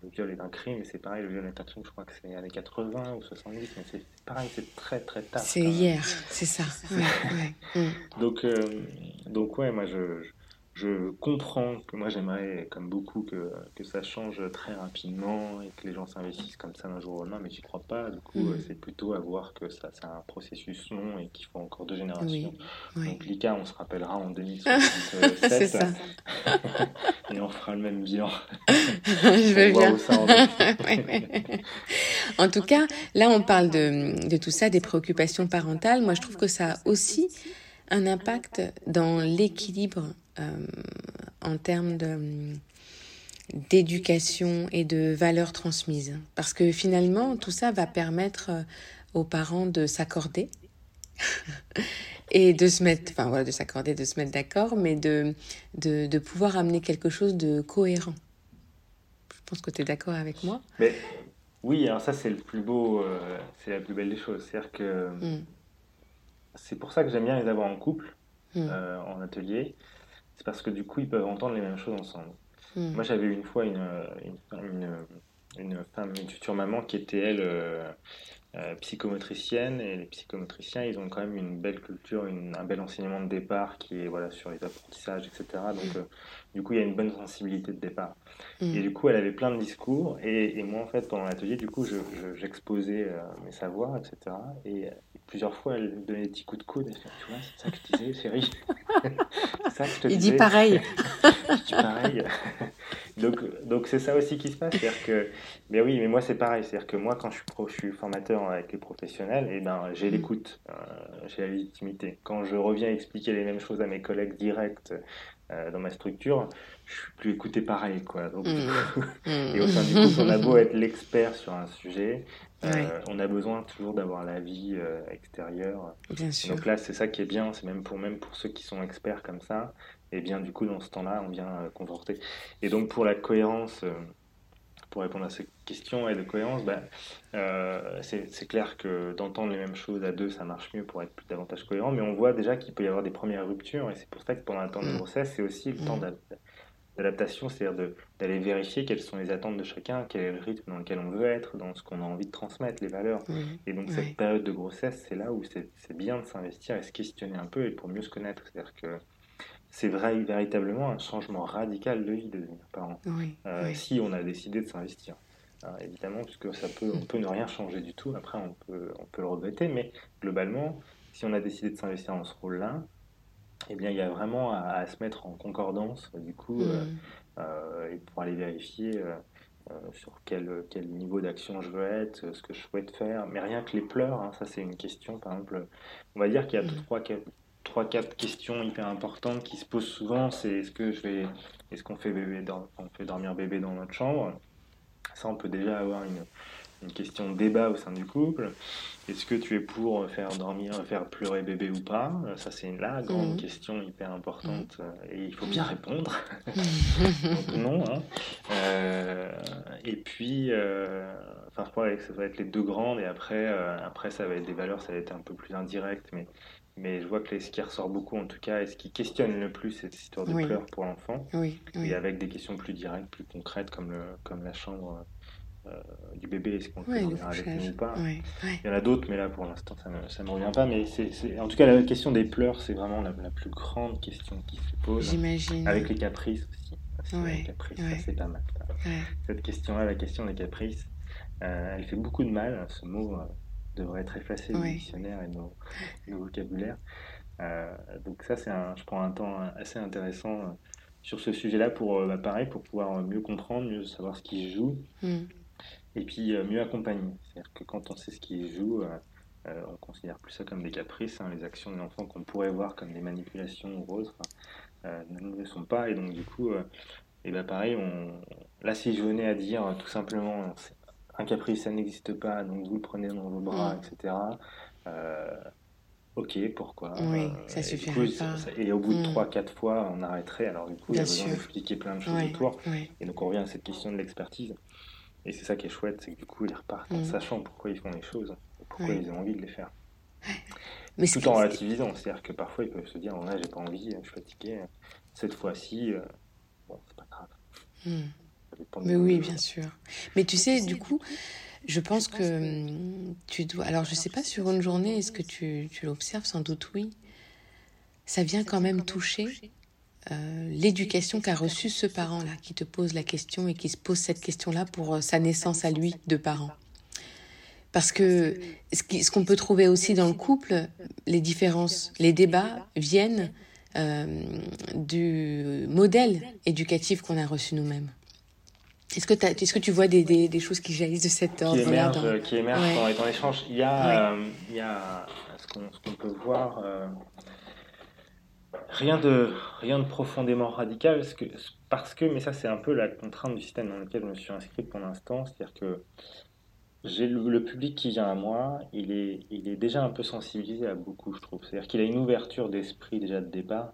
le viol est un crime, et c'est pareil, le viol est un crime, je crois que c'est années 80 ou 70, mais c'est pareil, c'est très très tard. C'est hier, c'est ça. *laughs* Donc, euh, donc ouais, moi je, je comprends que moi j'aimerais, comme beaucoup, que, que, ça change très rapidement et que les gens s'investissent comme ça d'un jour au lendemain, mais j'y crois pas. Du coup, mm. c'est plutôt à voir que ça, c'est un processus long et qu'il faut encore deux générations. Donc l'ICA, on se rappellera en *laughs* 2067. c'est ça. *laughs* et on fera le même bilan. *laughs* Je veux bien. en tout cas, là, on parle de, de, tout ça, des préoccupations parentales. Moi, je trouve que ça a aussi un impact dans l'équilibre euh, en termes de d'éducation et de valeurs transmises. Parce que finalement, tout ça va permettre euh, aux parents de s'accorder *laughs* et de se mettre, enfin voilà, de s'accorder, de se mettre d'accord, mais de, de, de, pouvoir amener quelque chose de cohérent. Je pense que tu es d'accord avec moi? Mais oui, alors ça c'est le plus beau, euh, c'est la plus belle des choses. C'est-à-dire que mm. c'est pour ça que j'aime bien les avoir en couple, mm. euh, en atelier. C'est parce que du coup ils peuvent entendre les mêmes choses ensemble. Mm. Moi j'avais une fois une, une, une, une, femme, une future maman qui était elle euh, euh, psychomotricienne et les psychomotriciens ils ont quand même une belle culture, un bel enseignement de départ qui est voilà sur les apprentissages etc. Donc euh, du coup il y a une bonne sensibilité de départ. Mm. Et du coup elle avait plein de discours et, et moi en fait pendant l'atelier du coup j'exposais je, euh, mes savoirs etc. Et, plusieurs fois elle me donnait des petits coups de coude et tu vois c'est ça que je disais c'est ça que je te il dit pareil. *laughs* je dis pareil. donc donc c'est ça aussi qui se passe, c'est-à-dire que mais oui mais moi c'est pareil, c'est-à-dire que moi quand je suis pro, je suis formateur avec les professionnels, et eh ben, j'ai mm. l'écoute, euh, j'ai la légitimité. Quand je reviens expliquer les mêmes choses à mes collègues directs euh, dans ma structure, je suis plus écouté pareil. Quoi. Donc, mm. Mm. *laughs* et au sein du groupe, on a beau être l'expert sur un sujet, euh, on a besoin toujours d'avoir l'avis extérieur. Donc là, c'est ça qui est bien, c'est même pour, même pour ceux qui sont experts comme ça, et bien du coup, dans ce temps-là, on vient conforter. Et donc pour la cohérence pour répondre à ces questions et de cohérence, euh, c'est clair que d'entendre les mêmes choses à deux, ça marche mieux pour être plus davantage cohérent, mais on voit déjà qu'il peut y avoir des premières ruptures, et c'est pour ça que pendant un temps de mm. grossesse, c'est aussi le temps mm. D'adaptation, c'est-à-dire d'aller vérifier quelles sont les attentes de chacun, quel est le rythme dans lequel on veut être, dans ce qu'on a envie de transmettre, les valeurs. Et donc cette période de grossesse, c'est là où c'est bien de s'investir et se questionner un peu et pour mieux se connaître. C'est-à-dire que c'est vrai, véritablement un changement radical de vie de devenir parent. Euh, si on a décidé de s'investir. évidemment, puisque ça peut, on peut ne rien changer du tout. Après, on peut, on peut le regretter, mais globalement, si on a décidé de s'investir dans ce rôle-là, eh bien, il y a vraiment à, se mettre en concordance, du coup, euh, mm. euh, et pour aller vérifier sur quel, quel niveau d'action je veux être, ce que je souhaite faire. Mais rien que les pleurs, hein, ça c'est une question, par exemple, on va dire qu'il y a mm. trois, trois quatre questions hyper importantes qui se posent souvent c'est est-ce que je vais est-ce qu'on fait bébé on fait dormir bébé dans notre chambre? Ça on peut déjà avoir une, une question de débat au sein du couple est-ce que tu es pour faire dormir faire pleurer bébé ou pas? Ça c'est la grande mhm. question hyper importante mhm. et il faut bien répondre *laughs* Donc, non hein. euh, et puis euh, enfin je crois que ça va être les deux grandes et après euh, après ça va être des valeurs ça va être un peu plus indirect mais mais je vois que ce qui ressort beaucoup, en tout cas, et ce qui questionne le plus cette histoire de pleurs pour l'enfant, oui, et avec des questions plus directes, plus concrètes, comme, le, comme la chambre euh, du bébé, est-ce qu'on peut dormir avec nous ou pas? Il y en a d'autres, mais là, pour l'instant, ça ne me, revient pas. Mais c'est, en tout cas, la question des pleurs, c'est vraiment la, plus grande question qui se pose. J'imagine. Avec les caprices aussi. les caprices, ça, c'est pas mal. Cette question-là, la question des caprices, euh, elle fait beaucoup de mal, ce mot. Euh, devrait être effacé du dictionnaire et nos, nos vocabulaires. Euh, donc ça, c'est je prends un temps assez intéressant euh, sur ce sujet-là pour, euh, bah, pareil, pour pouvoir mieux comprendre, mieux savoir ce qui se joue, mm. Et puis mieux accompagner. C'est-à-dire que quand on sait ce qui joue, on considère plus ça comme des caprices, hein, les actions de l'enfant qu'on pourrait voir comme des manipulations ou autres, ne le sont pas, et donc du coup, et bah, pareil, on... là si je venais à dire tout simplement un caprice, ça n'existe pas, donc vous le prenez dans vos bras, mm. etc. Euh, ok, pourquoi Oui, euh, ça suffirait pas. et au bout de 3-4 mm. fois, on arrêterait. Alors du coup, il y a besoin d'expliquer plein de choses autour. Et donc on revient à cette question de l'expertise. Et c'est ça qui est chouette, c'est que du coup, ils repartent en mm. sachant pourquoi ils font les choses, pourquoi ils ont envie de les faire. Mais Tout en relativisant, c'est-à-dire que parfois ils peuvent se dire, là, j'ai pas envie, je suis fatigué, cette fois-ci, euh, bon, c'est pas grave. Mais oui, bien sûr. Mais tu sais, du coup, je pense que hum, tu dois. Alors, je sais pas, sur une journée, est-ce que tu, tu l'observes? Sans doute, oui. Ça vient quand même toucher euh, l'éducation qu'a reçue ce parent-là, qui te pose la question et qui se pose cette question-là pour euh, sa naissance à lui de parent. Parce que ce qu'on peut trouver aussi dans le couple, les différences, les débats viennent du modèle éducatif qu'on a reçu nous-mêmes. Est-ce que, est que tu vois des, des, des, choses qui jaillissent de cet ordre Qui émergent, dans... qui émergent dans, l'échange. Il y a, il y a ce qu'on peut voir Rien de, rien de profondément radical, parce que, parce que mais ça c'est un peu la contrainte du système dans lequel je me suis inscrit pour l'instant, c'est-à-dire que j'ai le, public qui vient à moi, il est, il est déjà un peu sensibilisé à beaucoup, je trouve. C'est-à-dire qu'il a une ouverture d'esprit déjà de départ.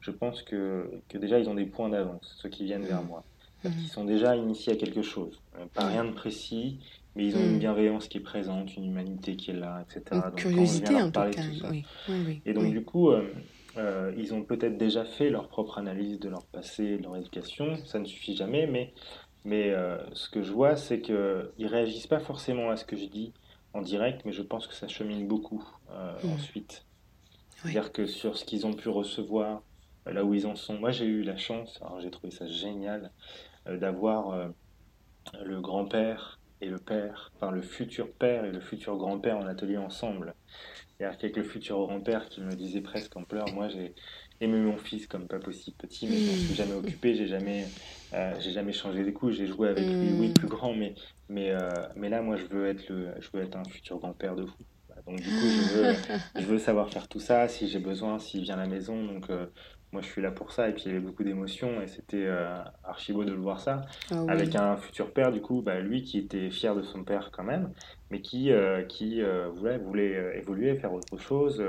Je pense que, que déjà ils ont des points d'avance, ceux qui viennent vers moi. Mmh. Ils sont déjà initiés à quelque chose. Euh, pas rien de précis, mais ils ont une mmh. bienveillance qui est présente, une humanité qui est là, etc. Une curiosité en tout cas. Oui. Oui, Et donc du coup, euh, euh, ils ont peut-être déjà fait leur propre analyse de leur passé, de leur éducation. Ça ne suffit jamais, mais, mais euh, ce que je vois, c'est qu'ils ne réagissent pas forcément à ce que je dis en direct, mais je pense que ça chemine beaucoup euh, mmh. ensuite. C'est-à-dire que sur ce qu'ils ont pu recevoir, là où ils en sont, moi j'ai eu la chance, j'ai trouvé ça génial, d'avoir le grand-père et le père, enfin le futur père et le futur grand-père en atelier ensemble. C'est-à-dire qu'avec le futur grand-père qui me disait presque en pleurs, moi j'ai aimé mon fils comme pas possible petit, mais je m'en suis jamais occupé, j'ai jamais, euh, j'ai jamais changé des coups, j'ai joué avec lui, oui, hmm. plus grand, mais, mais, euh, mais là, moi, je veux être, le, je veux être un futur grand-père de fou. Donc, du coup, je veux, *laughs* je veux savoir faire tout ça, si j'ai besoin, s'il vient à la maison. Donc, euh, moi, je suis là pour ça. Et puis, il y avait beaucoup d'émotions et c'était archi beau de le voir ça. Ah avec un futur père, du coup, bah, lui qui était fier de son père quand même, mais qui, euh, qui euh, voulait, voulait euh, évoluer, faire autre chose,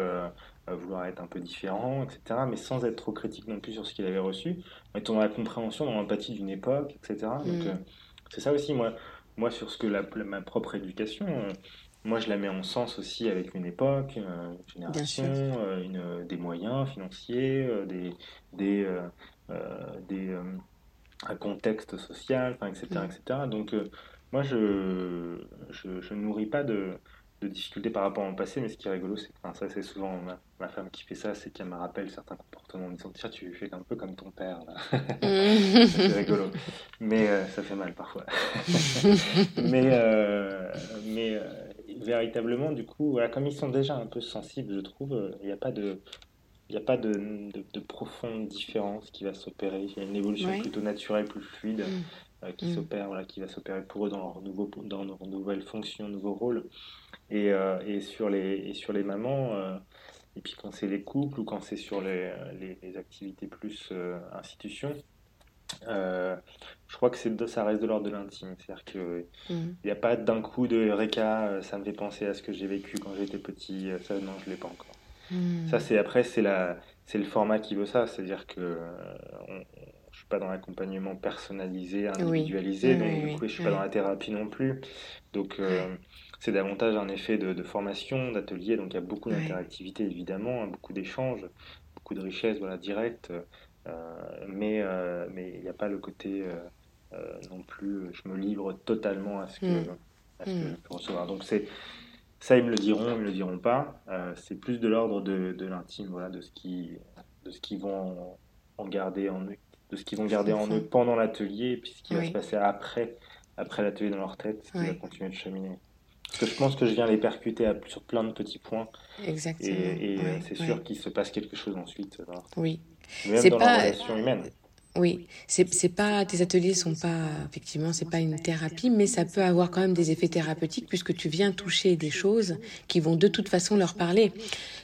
vouloir être un peu différent, etc., mais sans être trop critique non plus sur ce qu'il avait reçu, étant dans la compréhension, dans l'empathie d'une époque, etc. Donc, mm. c'est ça aussi, moi, moi sur ce que la, ma propre éducation, moi, je la mets en sens aussi avec une époque, une génération, une, des moyens financiers, des, des, des un contexte social, etc., etc. Donc, moi, je, je, je, ne nourris pas de, de, difficultés par rapport au passé, mais ce qui est rigolo, c'est que enfin, ça, c'est souvent ma, femme qui fait ça, c'est qu'elle me rappelle certains comportements en disant Tiens, tu fais un peu comme ton père. *laughs* c'est rigolo. Mais euh, ça fait mal parfois. *laughs* mais euh, mais euh, véritablement, du coup, voilà, comme ils sont déjà un peu sensibles, je trouve, il n'y a pas de. Il n'y a pas de, de, profonde différence qui va s'opérer. Il y a une évolution plutôt naturelle, plus fluide. Mm. Euh, qui mm. s'opère, voilà, qui va s'opérer pour eux dans leur, nouveau, dans leur nouvelle fonction, nouveau rôle. Et, euh, et, sur, les, et sur les mamans, euh, et puis quand c'est les couples ou quand c'est sur les, les, activités plus institutions, je crois que c'est ça reste de l'ordre de l'intime. C'est-à-dire qu'il n'y mm. a pas d'un coup de Eureka, ça me fait penser à ce que j'ai vécu quand j'étais petit. Ça, non, je ne l'ai pas encore. Mm. Ça, c'est après, c'est le format qui veut ça. C'est-à-dire que on, pas dans l'accompagnement personnalisé, individualisé, donc du coup, je suis pas dans la thérapie non plus. Donc, euh, c'est davantage un effet de, formation, d'atelier. Donc, il y a beaucoup d'interactivité, évidemment, hein, beaucoup d'échanges, beaucoup de richesse, voilà, directe. Euh, mais euh, mais il n'y a pas le côté non plus, je me livre totalement à ce que, mm. à ce que mm. je peux recevoir. Donc, c'est ça, ils me le diront, ils me le diront pas. c'est plus de l'ordre de, de l'intime, voilà, de ce qui, de ce qu'ils vont en garder en eux de ce qu'ils vont garder en eux pendant l'atelier et puis ce qui va se passer après, après l'atelier dans leur tête, ce qui va continuer de cheminer. Parce que je pense que je viens les percuter à, sur plein de petits points. Exactement. Et, euh, c'est sûr qu'il se passe quelque chose ensuite. Oui. Même dans pas... la relation humaine. Oui, c'est pas tes ateliers sont pas effectivement c'est pas une thérapie, mais ça peut avoir quand même des effets thérapeutiques puisque tu viens toucher des choses qui vont de toute façon leur parler.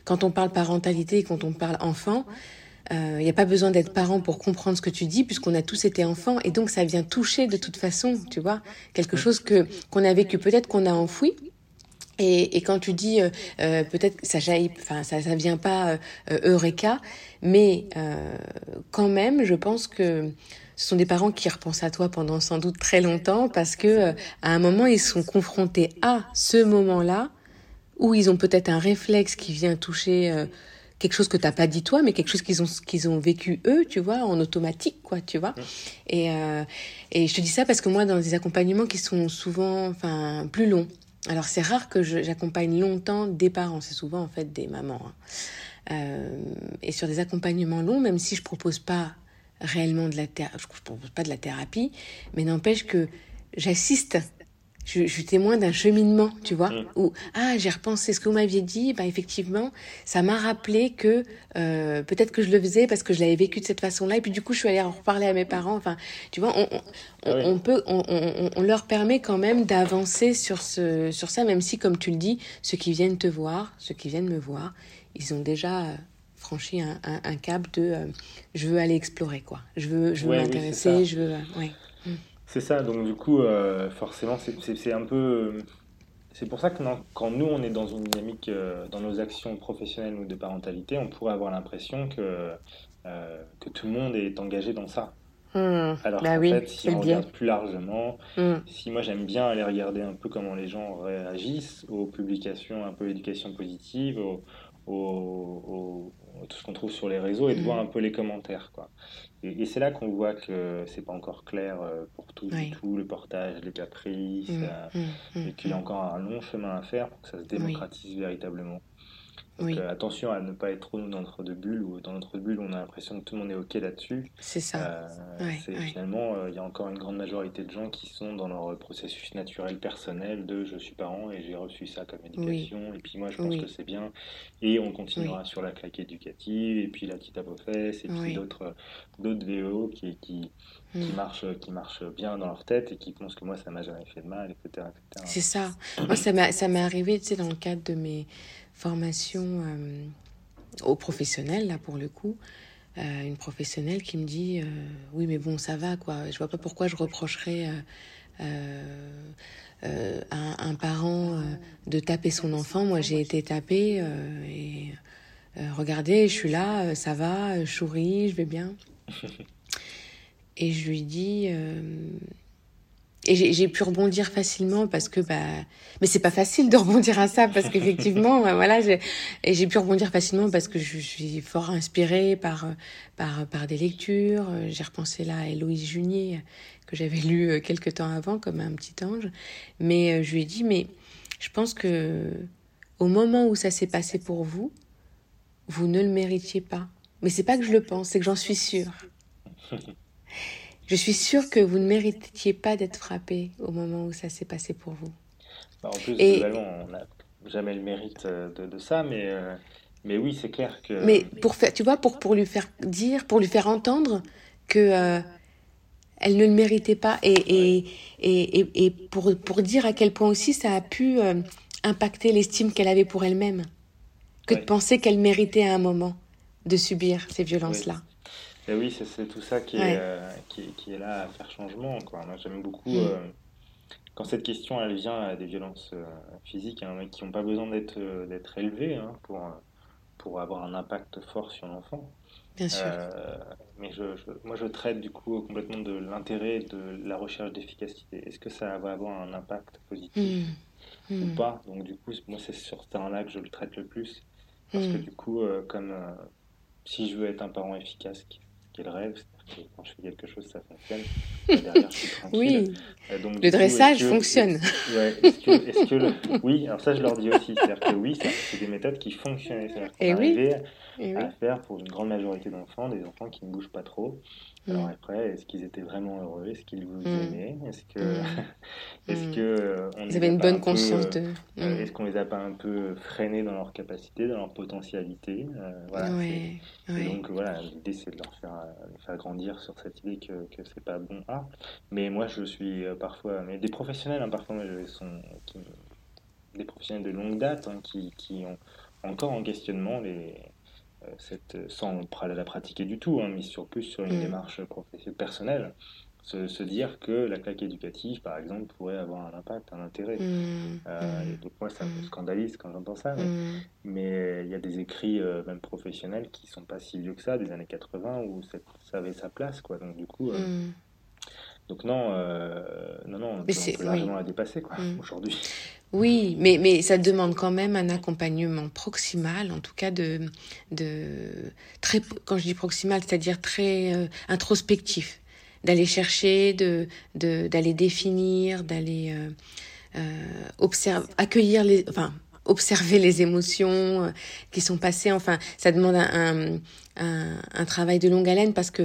Quand on parle parentalité, quand on parle enfant, il euh, n'y a pas besoin d'être parent pour comprendre ce que tu dis, puisqu'on a tous été enfants, et donc ça vient toucher de toute façon, tu vois, quelque chose que qu'on a vécu, peut-être qu'on a enfoui. Et, et quand tu dis euh, euh peut-être ça jaillit, enfin ça ça vient pas euh, eureka, mais quand même, je pense que ce sont des parents qui repensent à toi pendant sans doute très longtemps parce que à un moment ils sont confrontés à ce moment-là où ils ont peut-être un réflexe qui vient toucher quelque chose que t'as pas dit toi, mais quelque chose qu'ils ont qu'ils ont vécu eux, tu vois, en automatique, quoi, tu vois. Et euh, et je te dis ça parce que moi, dans des accompagnements qui sont souvent, enfin, plus longs. Alors c'est rare que j'accompagne longtemps des parents, c'est souvent en fait des mamans. Hein. Euh, et sur des accompagnements longs, même si je propose pas réellement de la thérapie, je propose pas de la thérapie, mais n'empêche que j'assiste je, suis témoin d'un cheminement, tu vois, mm. où ah j'ai repensé ce que vous m'aviez dit, bah effectivement, ça m'a rappelé que euh, peut-être que je le faisais parce que je l'avais vécu de cette façon-là, et puis du coup je suis allée en reparler à mes parents. Enfin, tu vois, on, on, peut, on, on, leur permet quand même d'avancer sur ce, sur ça, même si comme tu le dis, ceux qui viennent te voir, ceux qui viennent me voir, ils ont déjà euh, franchi un, un, cap de euh, je veux aller explorer quoi, je veux, je veux m'intéresser, je veux, ouais. Mm. C'est ça, donc du coup, euh, forcément, c'est un peu. C'est pour ça que quand nous, on est dans une dynamique, euh, dans nos actions professionnelles ou de parentalité, on pourrait avoir l'impression que, euh, que tout le monde est engagé dans ça. Hmm. Alors bah qu'en fait, si on regarde plus largement, hmm. si moi j'aime bien aller regarder un peu comment les gens réagissent aux publications un peu éducation positive, aux, tout ce qu'on trouve sur les réseaux et de hmm. voir un peu les commentaires. Quoi. Et, c'est là qu'on voit que c'est pas encore clair euh, pour tout, tout le portage, les caprices, mmh, euh, mmh, mmh, et qu'il y a encore un long chemin à faire pour que ça se démocratise véritablement. Donc, euh, attention à ne pas être trop dans notre bulle, ou dans notre bulle, on a l'impression que tout le monde est OK là-dessus. C'est ça. Euh, finalement, euh, il y a encore une grande majorité de gens qui sont dans leur processus naturel personnel de je suis parent et j'ai reçu ça comme éducation, et puis moi je pense que c'est bien, et on continuera sur la claque éducative, et puis la petite apofesse, et puis d'autres VO qui, qui, qui, mm. marchent, qui marchent bien dans leur tête et qui pensent que moi ça m'a jamais fait de mal, etc. C'est ça. moi, ça m'est arrivé, tu sais, dans le cadre de mes formation euh, aux professionnels, là pour le coup, euh, une professionnelle qui me dit euh, Oui, mais bon, ça va, quoi. Je vois pas pourquoi je reprocherais à un, parent de taper son enfant. Moi, j'ai été tapée et regardez, je suis là, ça va, je souris, je vais bien. *laughs* Et je lui dis et j'ai pu rebondir facilement parce que bah mais c'est pas facile de rebondir à ça parce qu'effectivement *laughs* bah, voilà et j'ai pu rebondir facilement parce que je suis fort inspirée par par par des lectures. J'ai repensé là à Héloïse Junier que j'avais lu euh, quelques temps avant comme un petit ange. Mais euh, je lui ai dit mais je pense que au moment où ça s'est passé pour vous vous ne le méritiez pas. Mais c'est pas que je le pense c'est que j'en suis sûre *laughs* Je suis sûre que vous ne méritiez pas d'être frappé au moment où ça s'est passé pour vous. Bah, en plus, globalement, on n'a jamais le mérite euh, de, ça, mais, euh, mais oui, c'est clair que. Mais pour faire, tu vois, pour, pour lui faire dire, pour lui faire entendre que euh, elle ne le méritait pas, et, et, et, et, pour, pour dire à quel point aussi ça a pu impacter l'estime qu'elle avait pour elle-même, que de penser qu'elle méritait à un moment de subir ces violences-là. Et oui, c'est tout ça qui est, euh, qui, qui, est là à faire changement. Quoi. Moi, j'aime beaucoup mm. euh, quand cette question elle vient à des violences euh, physiques hein, qui n'ont pas besoin d'être d'être élevées hein, pour, pour avoir un impact fort sur l'enfant. Bien sûr. mais je, moi, je traite du coup complètement de l'intérêt de la recherche d'efficacité. Est-ce que ça va avoir un impact positif mm. ou mm. pas? Donc, du coup, moi, c'est sur ce terrain-là que je le traite le plus. Parce que du coup, comme si je veux être un parent efficace le rêve, que quand je fais quelque chose, ça fonctionne. *laughs* Derrière, je suis Oui, euh, donc, le dressage fonctionne. est-ce que, Oui, alors ça, je leur dis aussi. C'est-à-dire que oui, c'est des méthodes qui fonctionnent. C'est-à-dire qu'on arriver à faire pour une grande majorité d'enfants, des enfants qui ne bougent pas trop, alors mm. après, est-ce qu'ils étaient vraiment heureux? Est-ce qu'ils vous mm. aimaient? Est-ce que, mm. *laughs* Ils avaient une bonne conscience de. Euh, est-ce qu'on les a pas un peu freinés dans leur capacité, dans leur potentialité euh, Voilà. Et donc voilà, l'idée c'est de leur faire, faire grandir sur cette idée que que c'est pas bon ah. Mais moi je suis parfois, mais des professionnels hein, parfois je, sont qui, des professionnels de longue date hein, qui, qui ont encore en questionnement les euh, cette, sans la pratiquer du tout, hein, mais sur plus sur une mm. démarche professionnelle personnelle. Se, dire que la claque éducative, par exemple, pourrait avoir un impact, un intérêt. Mm. Euh, mm. donc moi, ça me scandalise quand j'entends ça. Mais il y a des écrits, euh, même professionnels, qui sont pas si vieux que ça, des années 80, où ça, avait sa place. Quoi. Donc du coup, donc non, non, non, on, peut largement la dépasser quoi, aujourd'hui. Oui, mais, mais ça demande quand même un accompagnement proximal, en tout cas de, de très, quand je dis proximal, c'est-à-dire très euh, introspectif, d'aller chercher, de, d'aller définir, d'aller euh, euh, observer, accueillir les, enfin, observer les émotions qui sont passées. Enfin, ça demande un, un, un, travail de longue haleine parce que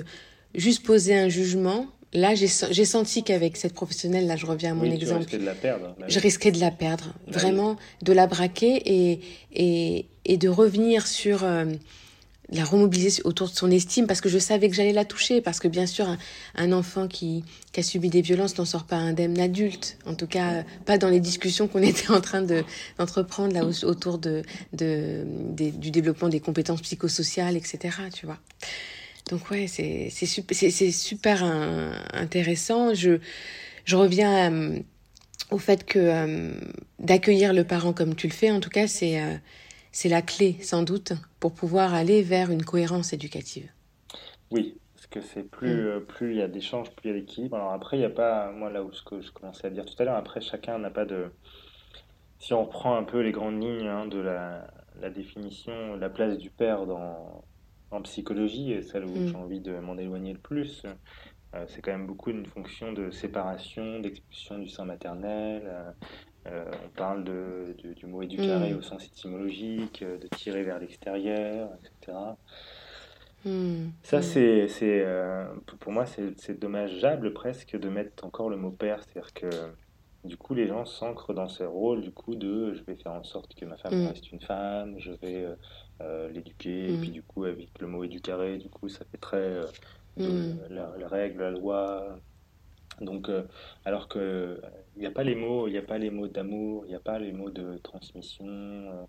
juste poser un jugement, là, j'ai senti qu'avec cette professionnelle, là, je reviens à mon exemple. Tu de la perdre. Je risquais de la perdre, vraiment, de la braquer et, et, et de revenir sur euh, la remobiliser autour de son estime parce que je savais que j'allais la toucher. Parce que bien sûr, un, enfant qui, qui, a subi des violences n'en sort pas indemne adulte. En tout cas, pas dans les discussions qu'on *laughs* était en train d'entreprendre là autour de, de, du développement des compétences psychosociales, etc. Tu vois. Donc ouais, c'est super, c'est super intéressant. Je, je reviens euh, au fait que euh, d'accueillir le parent comme tu le fais, en tout cas, c'est euh, c'est la clé, sans doute, pour pouvoir aller vers une cohérence éducative. Oui, parce que c'est plus, mm. plus il y a d'échanges, plus il y a d'équilibre. Alors après, il n'y a pas, moi là où ce que je commençais à dire tout à l'heure, après chacun n'a pas de... Si on reprend un peu les grandes lignes hein, de la, la, définition, la place du père dans, en psychologie, celle où mm. j'ai envie de m'en éloigner le plus, euh, c'est quand même beaucoup une fonction de séparation, d'expulsion du sein maternel. Euh, euh, on parle de, du mot éducaré mm. au sens étymologique, de tirer vers l'extérieur, etc. Mm. Ça, c'est, c'est pour moi, c'est dommageable presque de mettre encore le mot père. C'est-à-dire que du coup, les gens s'ancrent dans ce rôle du coup de je vais faire en sorte que ma femme reste une femme, je vais euh, l'éduquer. Et puis mm. du coup, avec le mot éducaré, du coup, ça fait très euh, mm. la, règle, la loi. Donc, euh, alors que il n'y a pas les mots, il n'y a pas les mots d'amour, il n'y a pas les mots de transmission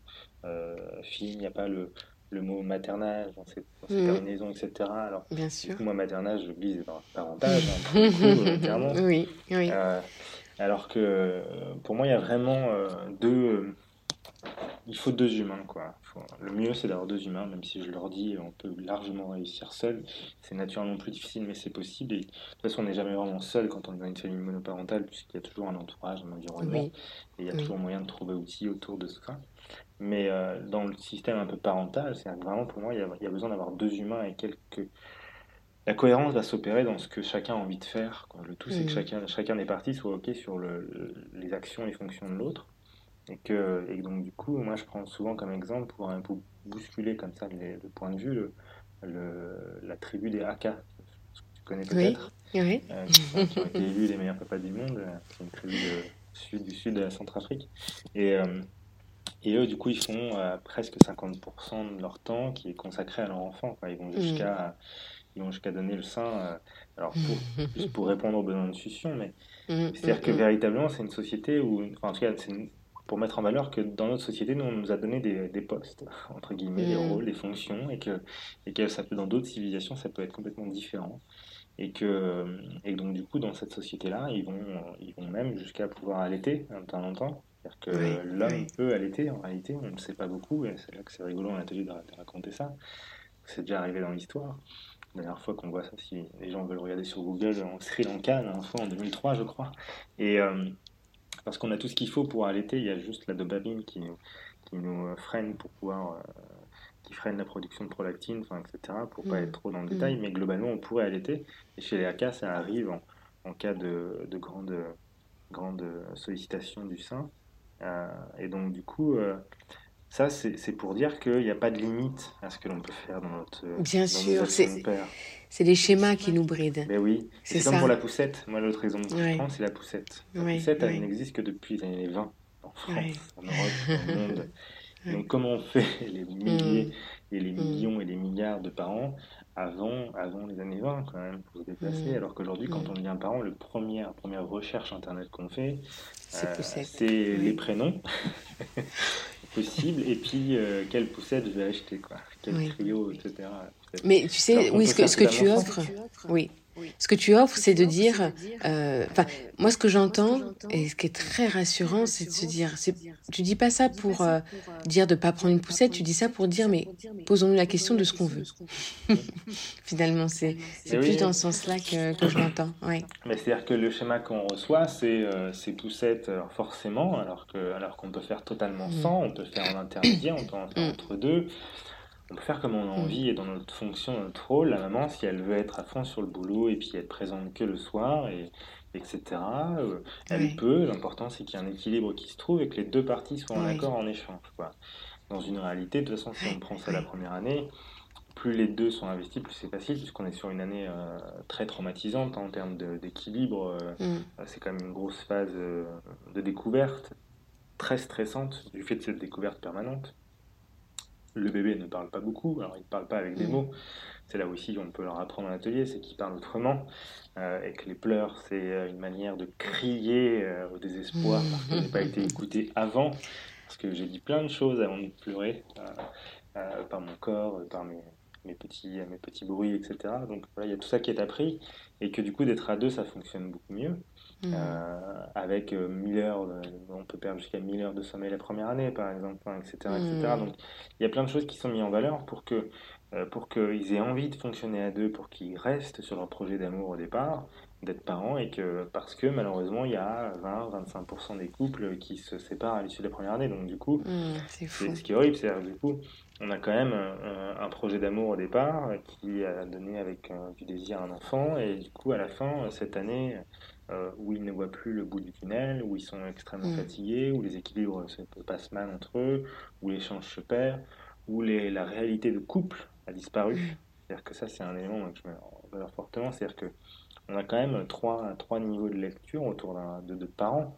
fine, il n'y a pas le, le mot maternage dans ces, dans mm. terminaisons, etc. Alors, Bien sûr. Coup, moi, maternage, je glisse dans parentage, hein, *laughs* clairement. Oui, oui. alors que pour moi, il y a vraiment deux il faut deux humains, quoi. Le mieux, c'est d'avoir deux humains, même si je leur dis, on peut largement réussir seul. C'est naturellement plus difficile, mais c'est possible. Et de toute façon, on n'est jamais vraiment seul quand on est dans une famille monoparentale, puisqu'il y a toujours un entourage, un environnement, et il y a toujours moyen de trouver outils autour de ça. Mais euh, dans le système un peu parental, c'est vraiment pour moi, il y a, besoin d'avoir deux humains et quelques. La cohérence va s'opérer dans ce que chacun a envie de faire. Le tout, c'est que chacun, chacun des parties soit OK sur les actions et fonctions de l'autre. Et que, et donc, du coup, moi, je prends souvent comme exemple pour un peu bousculer comme ça le, point de vue, le, la tribu des Haka. Tu connais peut-être Oui. oui. Euh, qui, ont été élus les meilleurs papas du monde. C'est une tribu sud, du sud de la Centrafrique. Et, euh, et eux, du coup, ils font euh, presque 50% de leur temps qui est consacré à leur enfant. Ils vont mm. jusqu'à. Ils vont jusqu'à donner le sein, alors pour, *laughs* juste pour répondre aux besoins de succion, mais mm, c'est-à-dire que véritablement, c'est une société où, enfin, en tout cas, c'est une, pour mettre en valeur que dans notre société, nous, on nous a donné des, des postes, *laughs* entre guillemets, des mm. rôles, des fonctions, et que, et que ça peut, dans d'autres civilisations, ça peut être complètement différent. Et que, et donc, du coup, dans cette société-là, ils vont, ils vont même jusqu'à pouvoir allaiter un temps en temps. C'est-à-dire que l'homme peut allaiter, en réalité, on ne sait pas beaucoup, et c'est là que c'est rigolo en atelier de, raconter ça. C'est déjà arrivé dans l'histoire. La dernière fois qu'on voit ça, si les gens veulent regarder sur Google, en Sri Lanka, la fois en 2003, je crois. Et, euh, parce qu'on a tout ce qu'il faut pour allaiter, il y a juste la dopamine qui, qui nous euh, freine pour pouvoir, euh, qui freine la production de prolactine, enfin, etc., pour pas mm. être trop dans le détail, mm. mais globalement, on pourrait allaiter. Et chez les AK, ça arrive en, en cas de, de, grande, grande sollicitation du sein. Euh, et donc, du coup, ça, c'est pour dire qu'il n'y a pas de limite à ce que l'on peut faire dans notre. Bien sûr, c'est les schémas qui nous brident. Mais oui, c'est comme pour la poussette. Moi, l'autre exemple que je prends, c'est la poussette. La poussette, elle n'existe que depuis les années 20 en France, en Europe, dans le monde. *laughs* Donc, comment on fait *laughs* les milliers mm. et les mm. millions et les milliards de parents avant, avant les années 20 quand même pour se déplacer, mm. alors qu'aujourd'hui, quand on devient parent, la première recherche internet qu'on fait, c'est euh, les prénoms. *laughs* possible. Et puis, euh, quelle poussette je vais acheter, quoi. Quel trio, etc. Mais tu sais, oui, ce que, ce que tu offres, oui. Ce que tu offres, c'est de dire, euh, enfin, moi, ce que j'entends et ce qui est très rassurant, c'est de se dire, tu dis pas ça pour euh, dire de pas prendre une poussette, tu dis ça pour dire, mais posons-nous la question de ce qu'on veut. *laughs* Finalement, c'est plus dans ce sens-là que, que je l'entends. Ouais. Mais c'est-à-dire que le schéma qu'on reçoit, c'est euh, ces poussettes forcément, alors que alors qu'on peut faire totalement mm. sans, on peut faire en intermédiaire, on peut en faire mm. entre deux on peut faire comme on a mm. envie et dans notre fonction, dans notre rôle. La maman, si elle veut être à fond sur le boulot et puis être présente que le soir, et, etc., euh, elle peut. L'important, c'est qu'il y ait un équilibre qui se trouve et que les deux parties soient en accord en échange. Quoi. Dans une réalité, de toute façon, si on prend ça la première année, plus les deux sont investis, plus c'est facile, puisqu'on est sur une année euh, très traumatisante en termes d'équilibre. Euh, mm. C'est quand même une grosse phase euh, de découverte, très stressante du fait de cette découverte permanente. Le bébé ne parle pas beaucoup, alors il ne parle pas avec des mm. mots. C'est là aussi on peut leur apprendre en atelier, c'est qu'il parle autrement. et que les pleurs, c'est une manière de crier au désespoir parce qu'il n'a pas été écouté avant. Parce que j'ai dit plein de choses avant de pleurer, par mon corps, par mes, mes petits, mes petits bruits, etc. Donc voilà, il y a tout ça qui est appris et que du coup d'être à deux, ça fonctionne beaucoup mieux. Mmh. Euh, avec 1000 euh, heures, on peut perdre jusqu'à 1000 heures de sommeil la première année, par exemple, etc. etc. Mmh. Donc il y a plein de choses qui sont mises en valeur pour que euh, pour qu'ils aient envie de fonctionner à deux, pour qu'ils restent sur leur projet d'amour au départ, d'être parents, et que parce que malheureusement il y a 20-25% des couples qui se séparent à l'issue de la première année. Donc du coup, mmh, c'est ce qui est horrible, c'est du coup on a quand même un, projet d'amour au départ qui a donné avec euh, du désir un enfant et du coup à la fin cette année euh, où ils ne voient plus le bout du tunnel, où ils sont extrêmement mm. fatigués, où les équilibres se passent mal entre eux, où l'échange se perd, où les, la réalité de couple a disparu. Mm. C'est-à-dire que ça c'est un élément que je mets en valeur fortement, c'est-à-dire que on a quand même trois, trois niveaux de lecture autour de, de parents.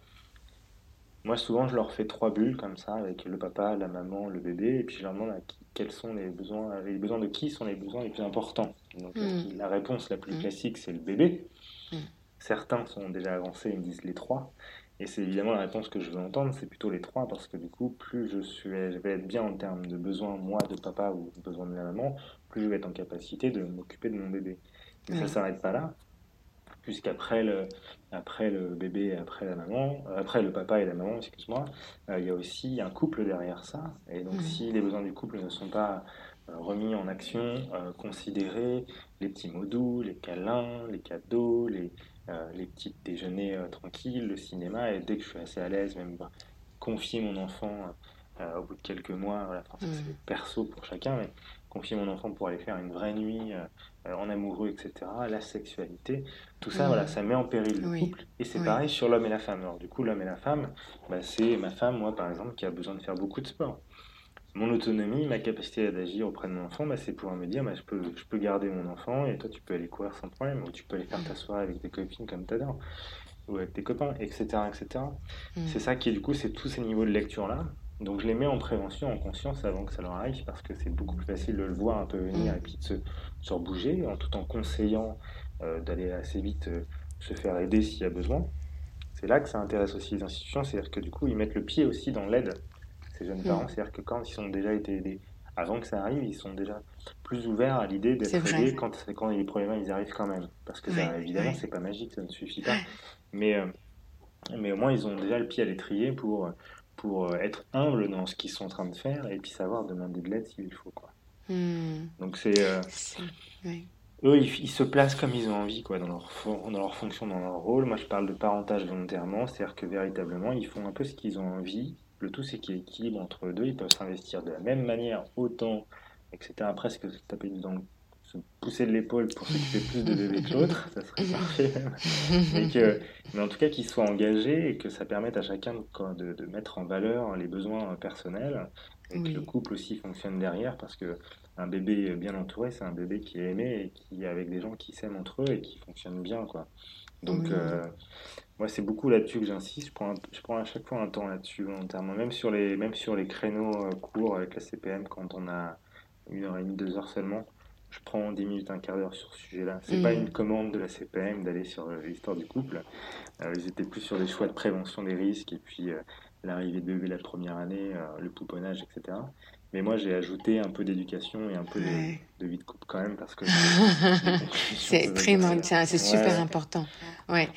Moi, souvent, je leur fais trois bulles comme ça, avec le papa, la maman, le bébé, et puis je leur demande à qui, quels sont les besoins, les besoins de qui sont les besoins les plus importants. Donc, hmm. la réponse la plus classique, c'est le bébé. Certains sont déjà avancés, ils me disent les trois. Et c'est évidemment la réponse que je veux entendre, c'est plutôt les trois, parce que du coup, plus je, suis, je vais être bien en termes de besoins, moi, de papa ou besoin de la maman, plus je vais être en capacité de m'occuper de mon bébé. Mais ça ne s'arrête pas là puisqu'après le, après le bébé et après la maman, euh, après le papa et la maman, excuse-moi, euh, il y a aussi un couple derrière ça. Et donc, si les besoins du couple ne sont pas euh, remis en action, considérés, les petits mots doux, les câlins, les cadeaux, les, les petits déjeuners tranquilles, le cinéma, et dès que je suis assez à l'aise, même bah, confier mon enfant au bout de quelques mois, voilà, c'est perso pour chacun, mais confier mon enfant pour aller faire une vraie nuit euh, en amoureux, etc., la sexualité, tout ça, voilà, ça met en péril le couple. Et c'est pareil sur l'homme et la femme. Alors du coup, l'homme et la femme, bah, c'est ma femme, moi par exemple, qui a besoin de faire beaucoup de sport. Mon autonomie, ma capacité d'agir auprès de mon enfant, bah, c'est pouvoir me dire, bah, je, peux, je peux garder mon enfant et toi tu peux aller courir sans problème, ou tu peux aller faire ta soirée avec tes copines comme t'adores, ou avec tes copains, etc. etc. Mm. C'est ça qui est du coup, c'est tous ces niveaux de lecture-là donc je les mets en prévention, en conscience avant que ça leur arrive, parce que c'est beaucoup plus facile de le voir un peu venir mm. et puis de se, se rebouger, en tout en conseillant euh, d'aller assez vite euh, se faire aider s'il y a besoin. C'est là que ça intéresse aussi les institutions, c'est-à-dire que du coup ils mettent le pied aussi dans l'aide, ces jeunes mm. parents, c'est-à-dire que quand ils ont déjà été aidés, avant que ça arrive, ils sont déjà plus ouverts à l'idée d'être aidés quand, quand les problèmes ils arrivent quand même. Parce que évidemment, c'est pas magique, ça ne suffit pas. Mais, euh, mais au moins, ils ont déjà le pied à l'étrier pour pour euh, être humble dans ce qu'ils sont en train de faire et puis savoir demander de l'aide s'il faut. Quoi. Hmm. Donc c'est... Euh, eux, ils, se placent comme ils ont envie quoi, dans, leur, dans leur fonction, dans leur rôle. Moi, je parle de parentage volontairement, c'est-à-dire que véritablement, ils font un peu ce qu'ils ont envie. Le tout, c'est qu'il équilibre entre eux deux. Ils peuvent s'investir de la même manière, autant, etc. Presque se taper dans pousser de l'épaule pour s'occuper plus de bébés que l'autre, ça serait parfait. *laughs* mais, que, mais en tout cas, qu'ils soient engagés et que ça permette à chacun de, de, mettre en valeur les besoins personnels et que le couple aussi fonctionne derrière parce que un bébé bien entouré, c'est un bébé qui est aimé et qui est avec des gens qui s'aiment entre eux et qui fonctionnent bien. quoi. Donc, euh, moi, c'est beaucoup là-dessus que j'insiste. Je prends, je prends à chaque fois un temps là-dessus volontairement, même sur les, même sur les créneaux euh, courts avec la CPM quand on a une heure et demie, deux heures seulement je prends 10 minutes, un quart d'heure sur ce sujet-là. C'est pas mm. une commande de la CPM d'aller sur euh, l'histoire du couple. Euh, ils étaient plus sur des choix de prévention des risques et puis euh, l'arrivée de bébé la première année, le pouponnage, etc. Mais moi, j'ai ajouté un peu d'éducation et un peu de, vie de couple quand même parce que *laughs* c'est super important. Ouais.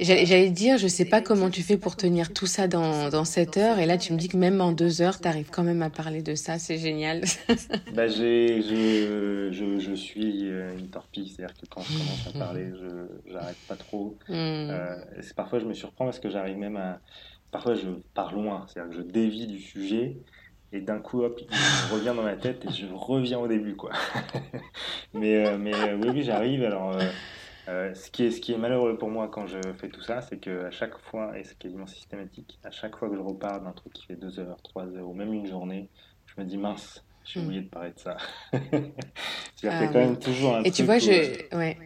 J'allais dire, je sais pas comment tu fais pour tenir tout ça dans, dans 7 heures. Et là, tu me dis que même en 2 heures, tu arrives quand même à parler de ça. C'est génial. *laughs* bah, je, je, je, suis euh, une torpille. C'est-à-dire que quand je commence à parler, je n'arrête pas trop. Hmm. Euh, parfois, je me surprends parce que j'arrive même à. Parfois, je pars loin. C'est-à-dire que je dévie du sujet. Et d'un coup, hop, il revient dans ma tête et je reviens au début, quoi. *laughs* mais, euh, mais oui, oui, j'arrive. Alors, euh, ce, qui est, ce qui est malheureux pour moi quand je fais tout ça, c'est qu'à chaque fois, et c'est quasiment systématique, à chaque fois que je repars d'un truc qui fait 2 heures, 3 heures ou même une journée, je me dis mince, j'ai oublié de parler de ça. *laughs* as fait quand même toujours un Et tu vois, je. Ouais.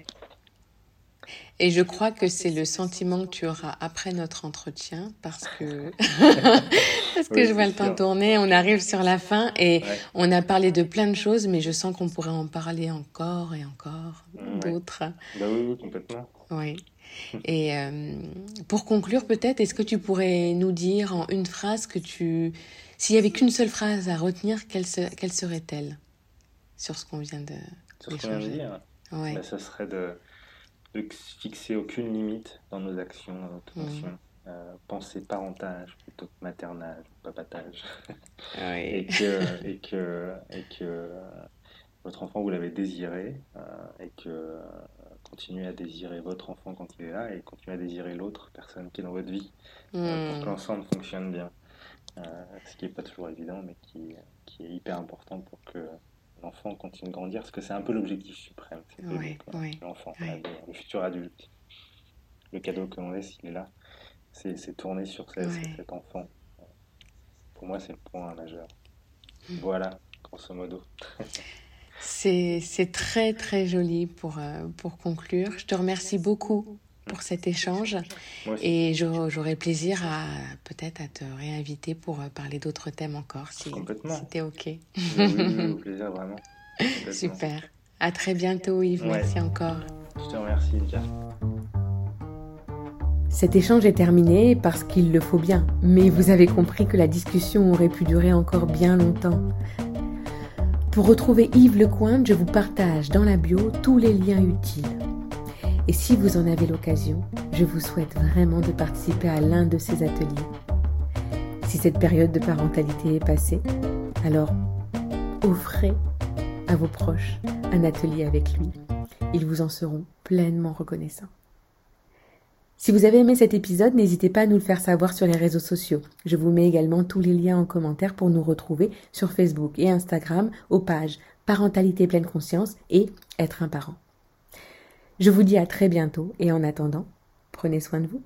Et je crois que c'est le sentiment que tu auras après notre entretien parce que, *laughs* parce que je vois le temps tourner, on arrive sur la fin et on a parlé de plein de choses, mais je sens qu'on pourrait en parler encore et encore d'autres. Bah oui, oui, complètement. Oui. *laughs* Et euh, pour conclure, peut-être, est-ce que tu pourrais nous dire en une phrase que tu, s'il y avait qu'une seule phrase à retenir, quelle, quelle serait-elle sur ce qu'on vient de sur ce qu'on vient de dire? Ouais. Bah, ça serait de fixer aucune limite dans nos actions, dans notre mmh. Euh, penser parentage plutôt que maternage, papatage. Et, que, et, que, et que votre enfant, vous l'avez désiré, euh, et que euh, continuez à désirer votre enfant quand il est là, et continuez à désirer l'autre personne qui est dans votre vie, pour que mmh. l'ensemble fonctionne bien. ce qui n'est pas toujours évident, mais qui, qui est hyper important pour que l'enfant continue de grandir, parce que c'est un peu l'objectif suprême, c'est l'enfant, le futur adulte. Le cadeau que l'on laisse, il est là, c'est tourner sur cet enfant. Pour moi, c'est le point majeur. Hmm. Voilà, grosso modo. c'est très très joli pour, euh, pour conclure. Je te remercie beaucoup pour cet échange. Et j'aurai plaisir à peut-être à te réinviter pour euh, parler d'autres thèmes encore, si, c'était OK. Oui, oui, plaisir, vraiment. *laughs* Super. À très bientôt, Yves. Merci encore. Je te remercie, Nika. Cet échange est terminé parce qu'il le faut bien, mais vous avez compris que la discussion aurait pu durer encore bien longtemps. Pour retrouver Yves Lecointe, je vous partage dans la bio tous les liens utiles. Et si vous en avez l'occasion, je vous souhaite vraiment de participer à l'un de ces ateliers. Si cette période de parentalité est passée, alors offrez à vos proches un atelier avec lui. Ils vous en seront pleinement reconnaissants. Si vous avez aimé cet épisode, n'hésitez pas à nous le faire savoir sur les réseaux sociaux. Je vous mets également tous les liens en commentaire pour nous retrouver sur Facebook et Instagram aux pages Parentalité pleine conscience et Être un parent. Je vous dis à très bientôt et en attendant, prenez soin de vous.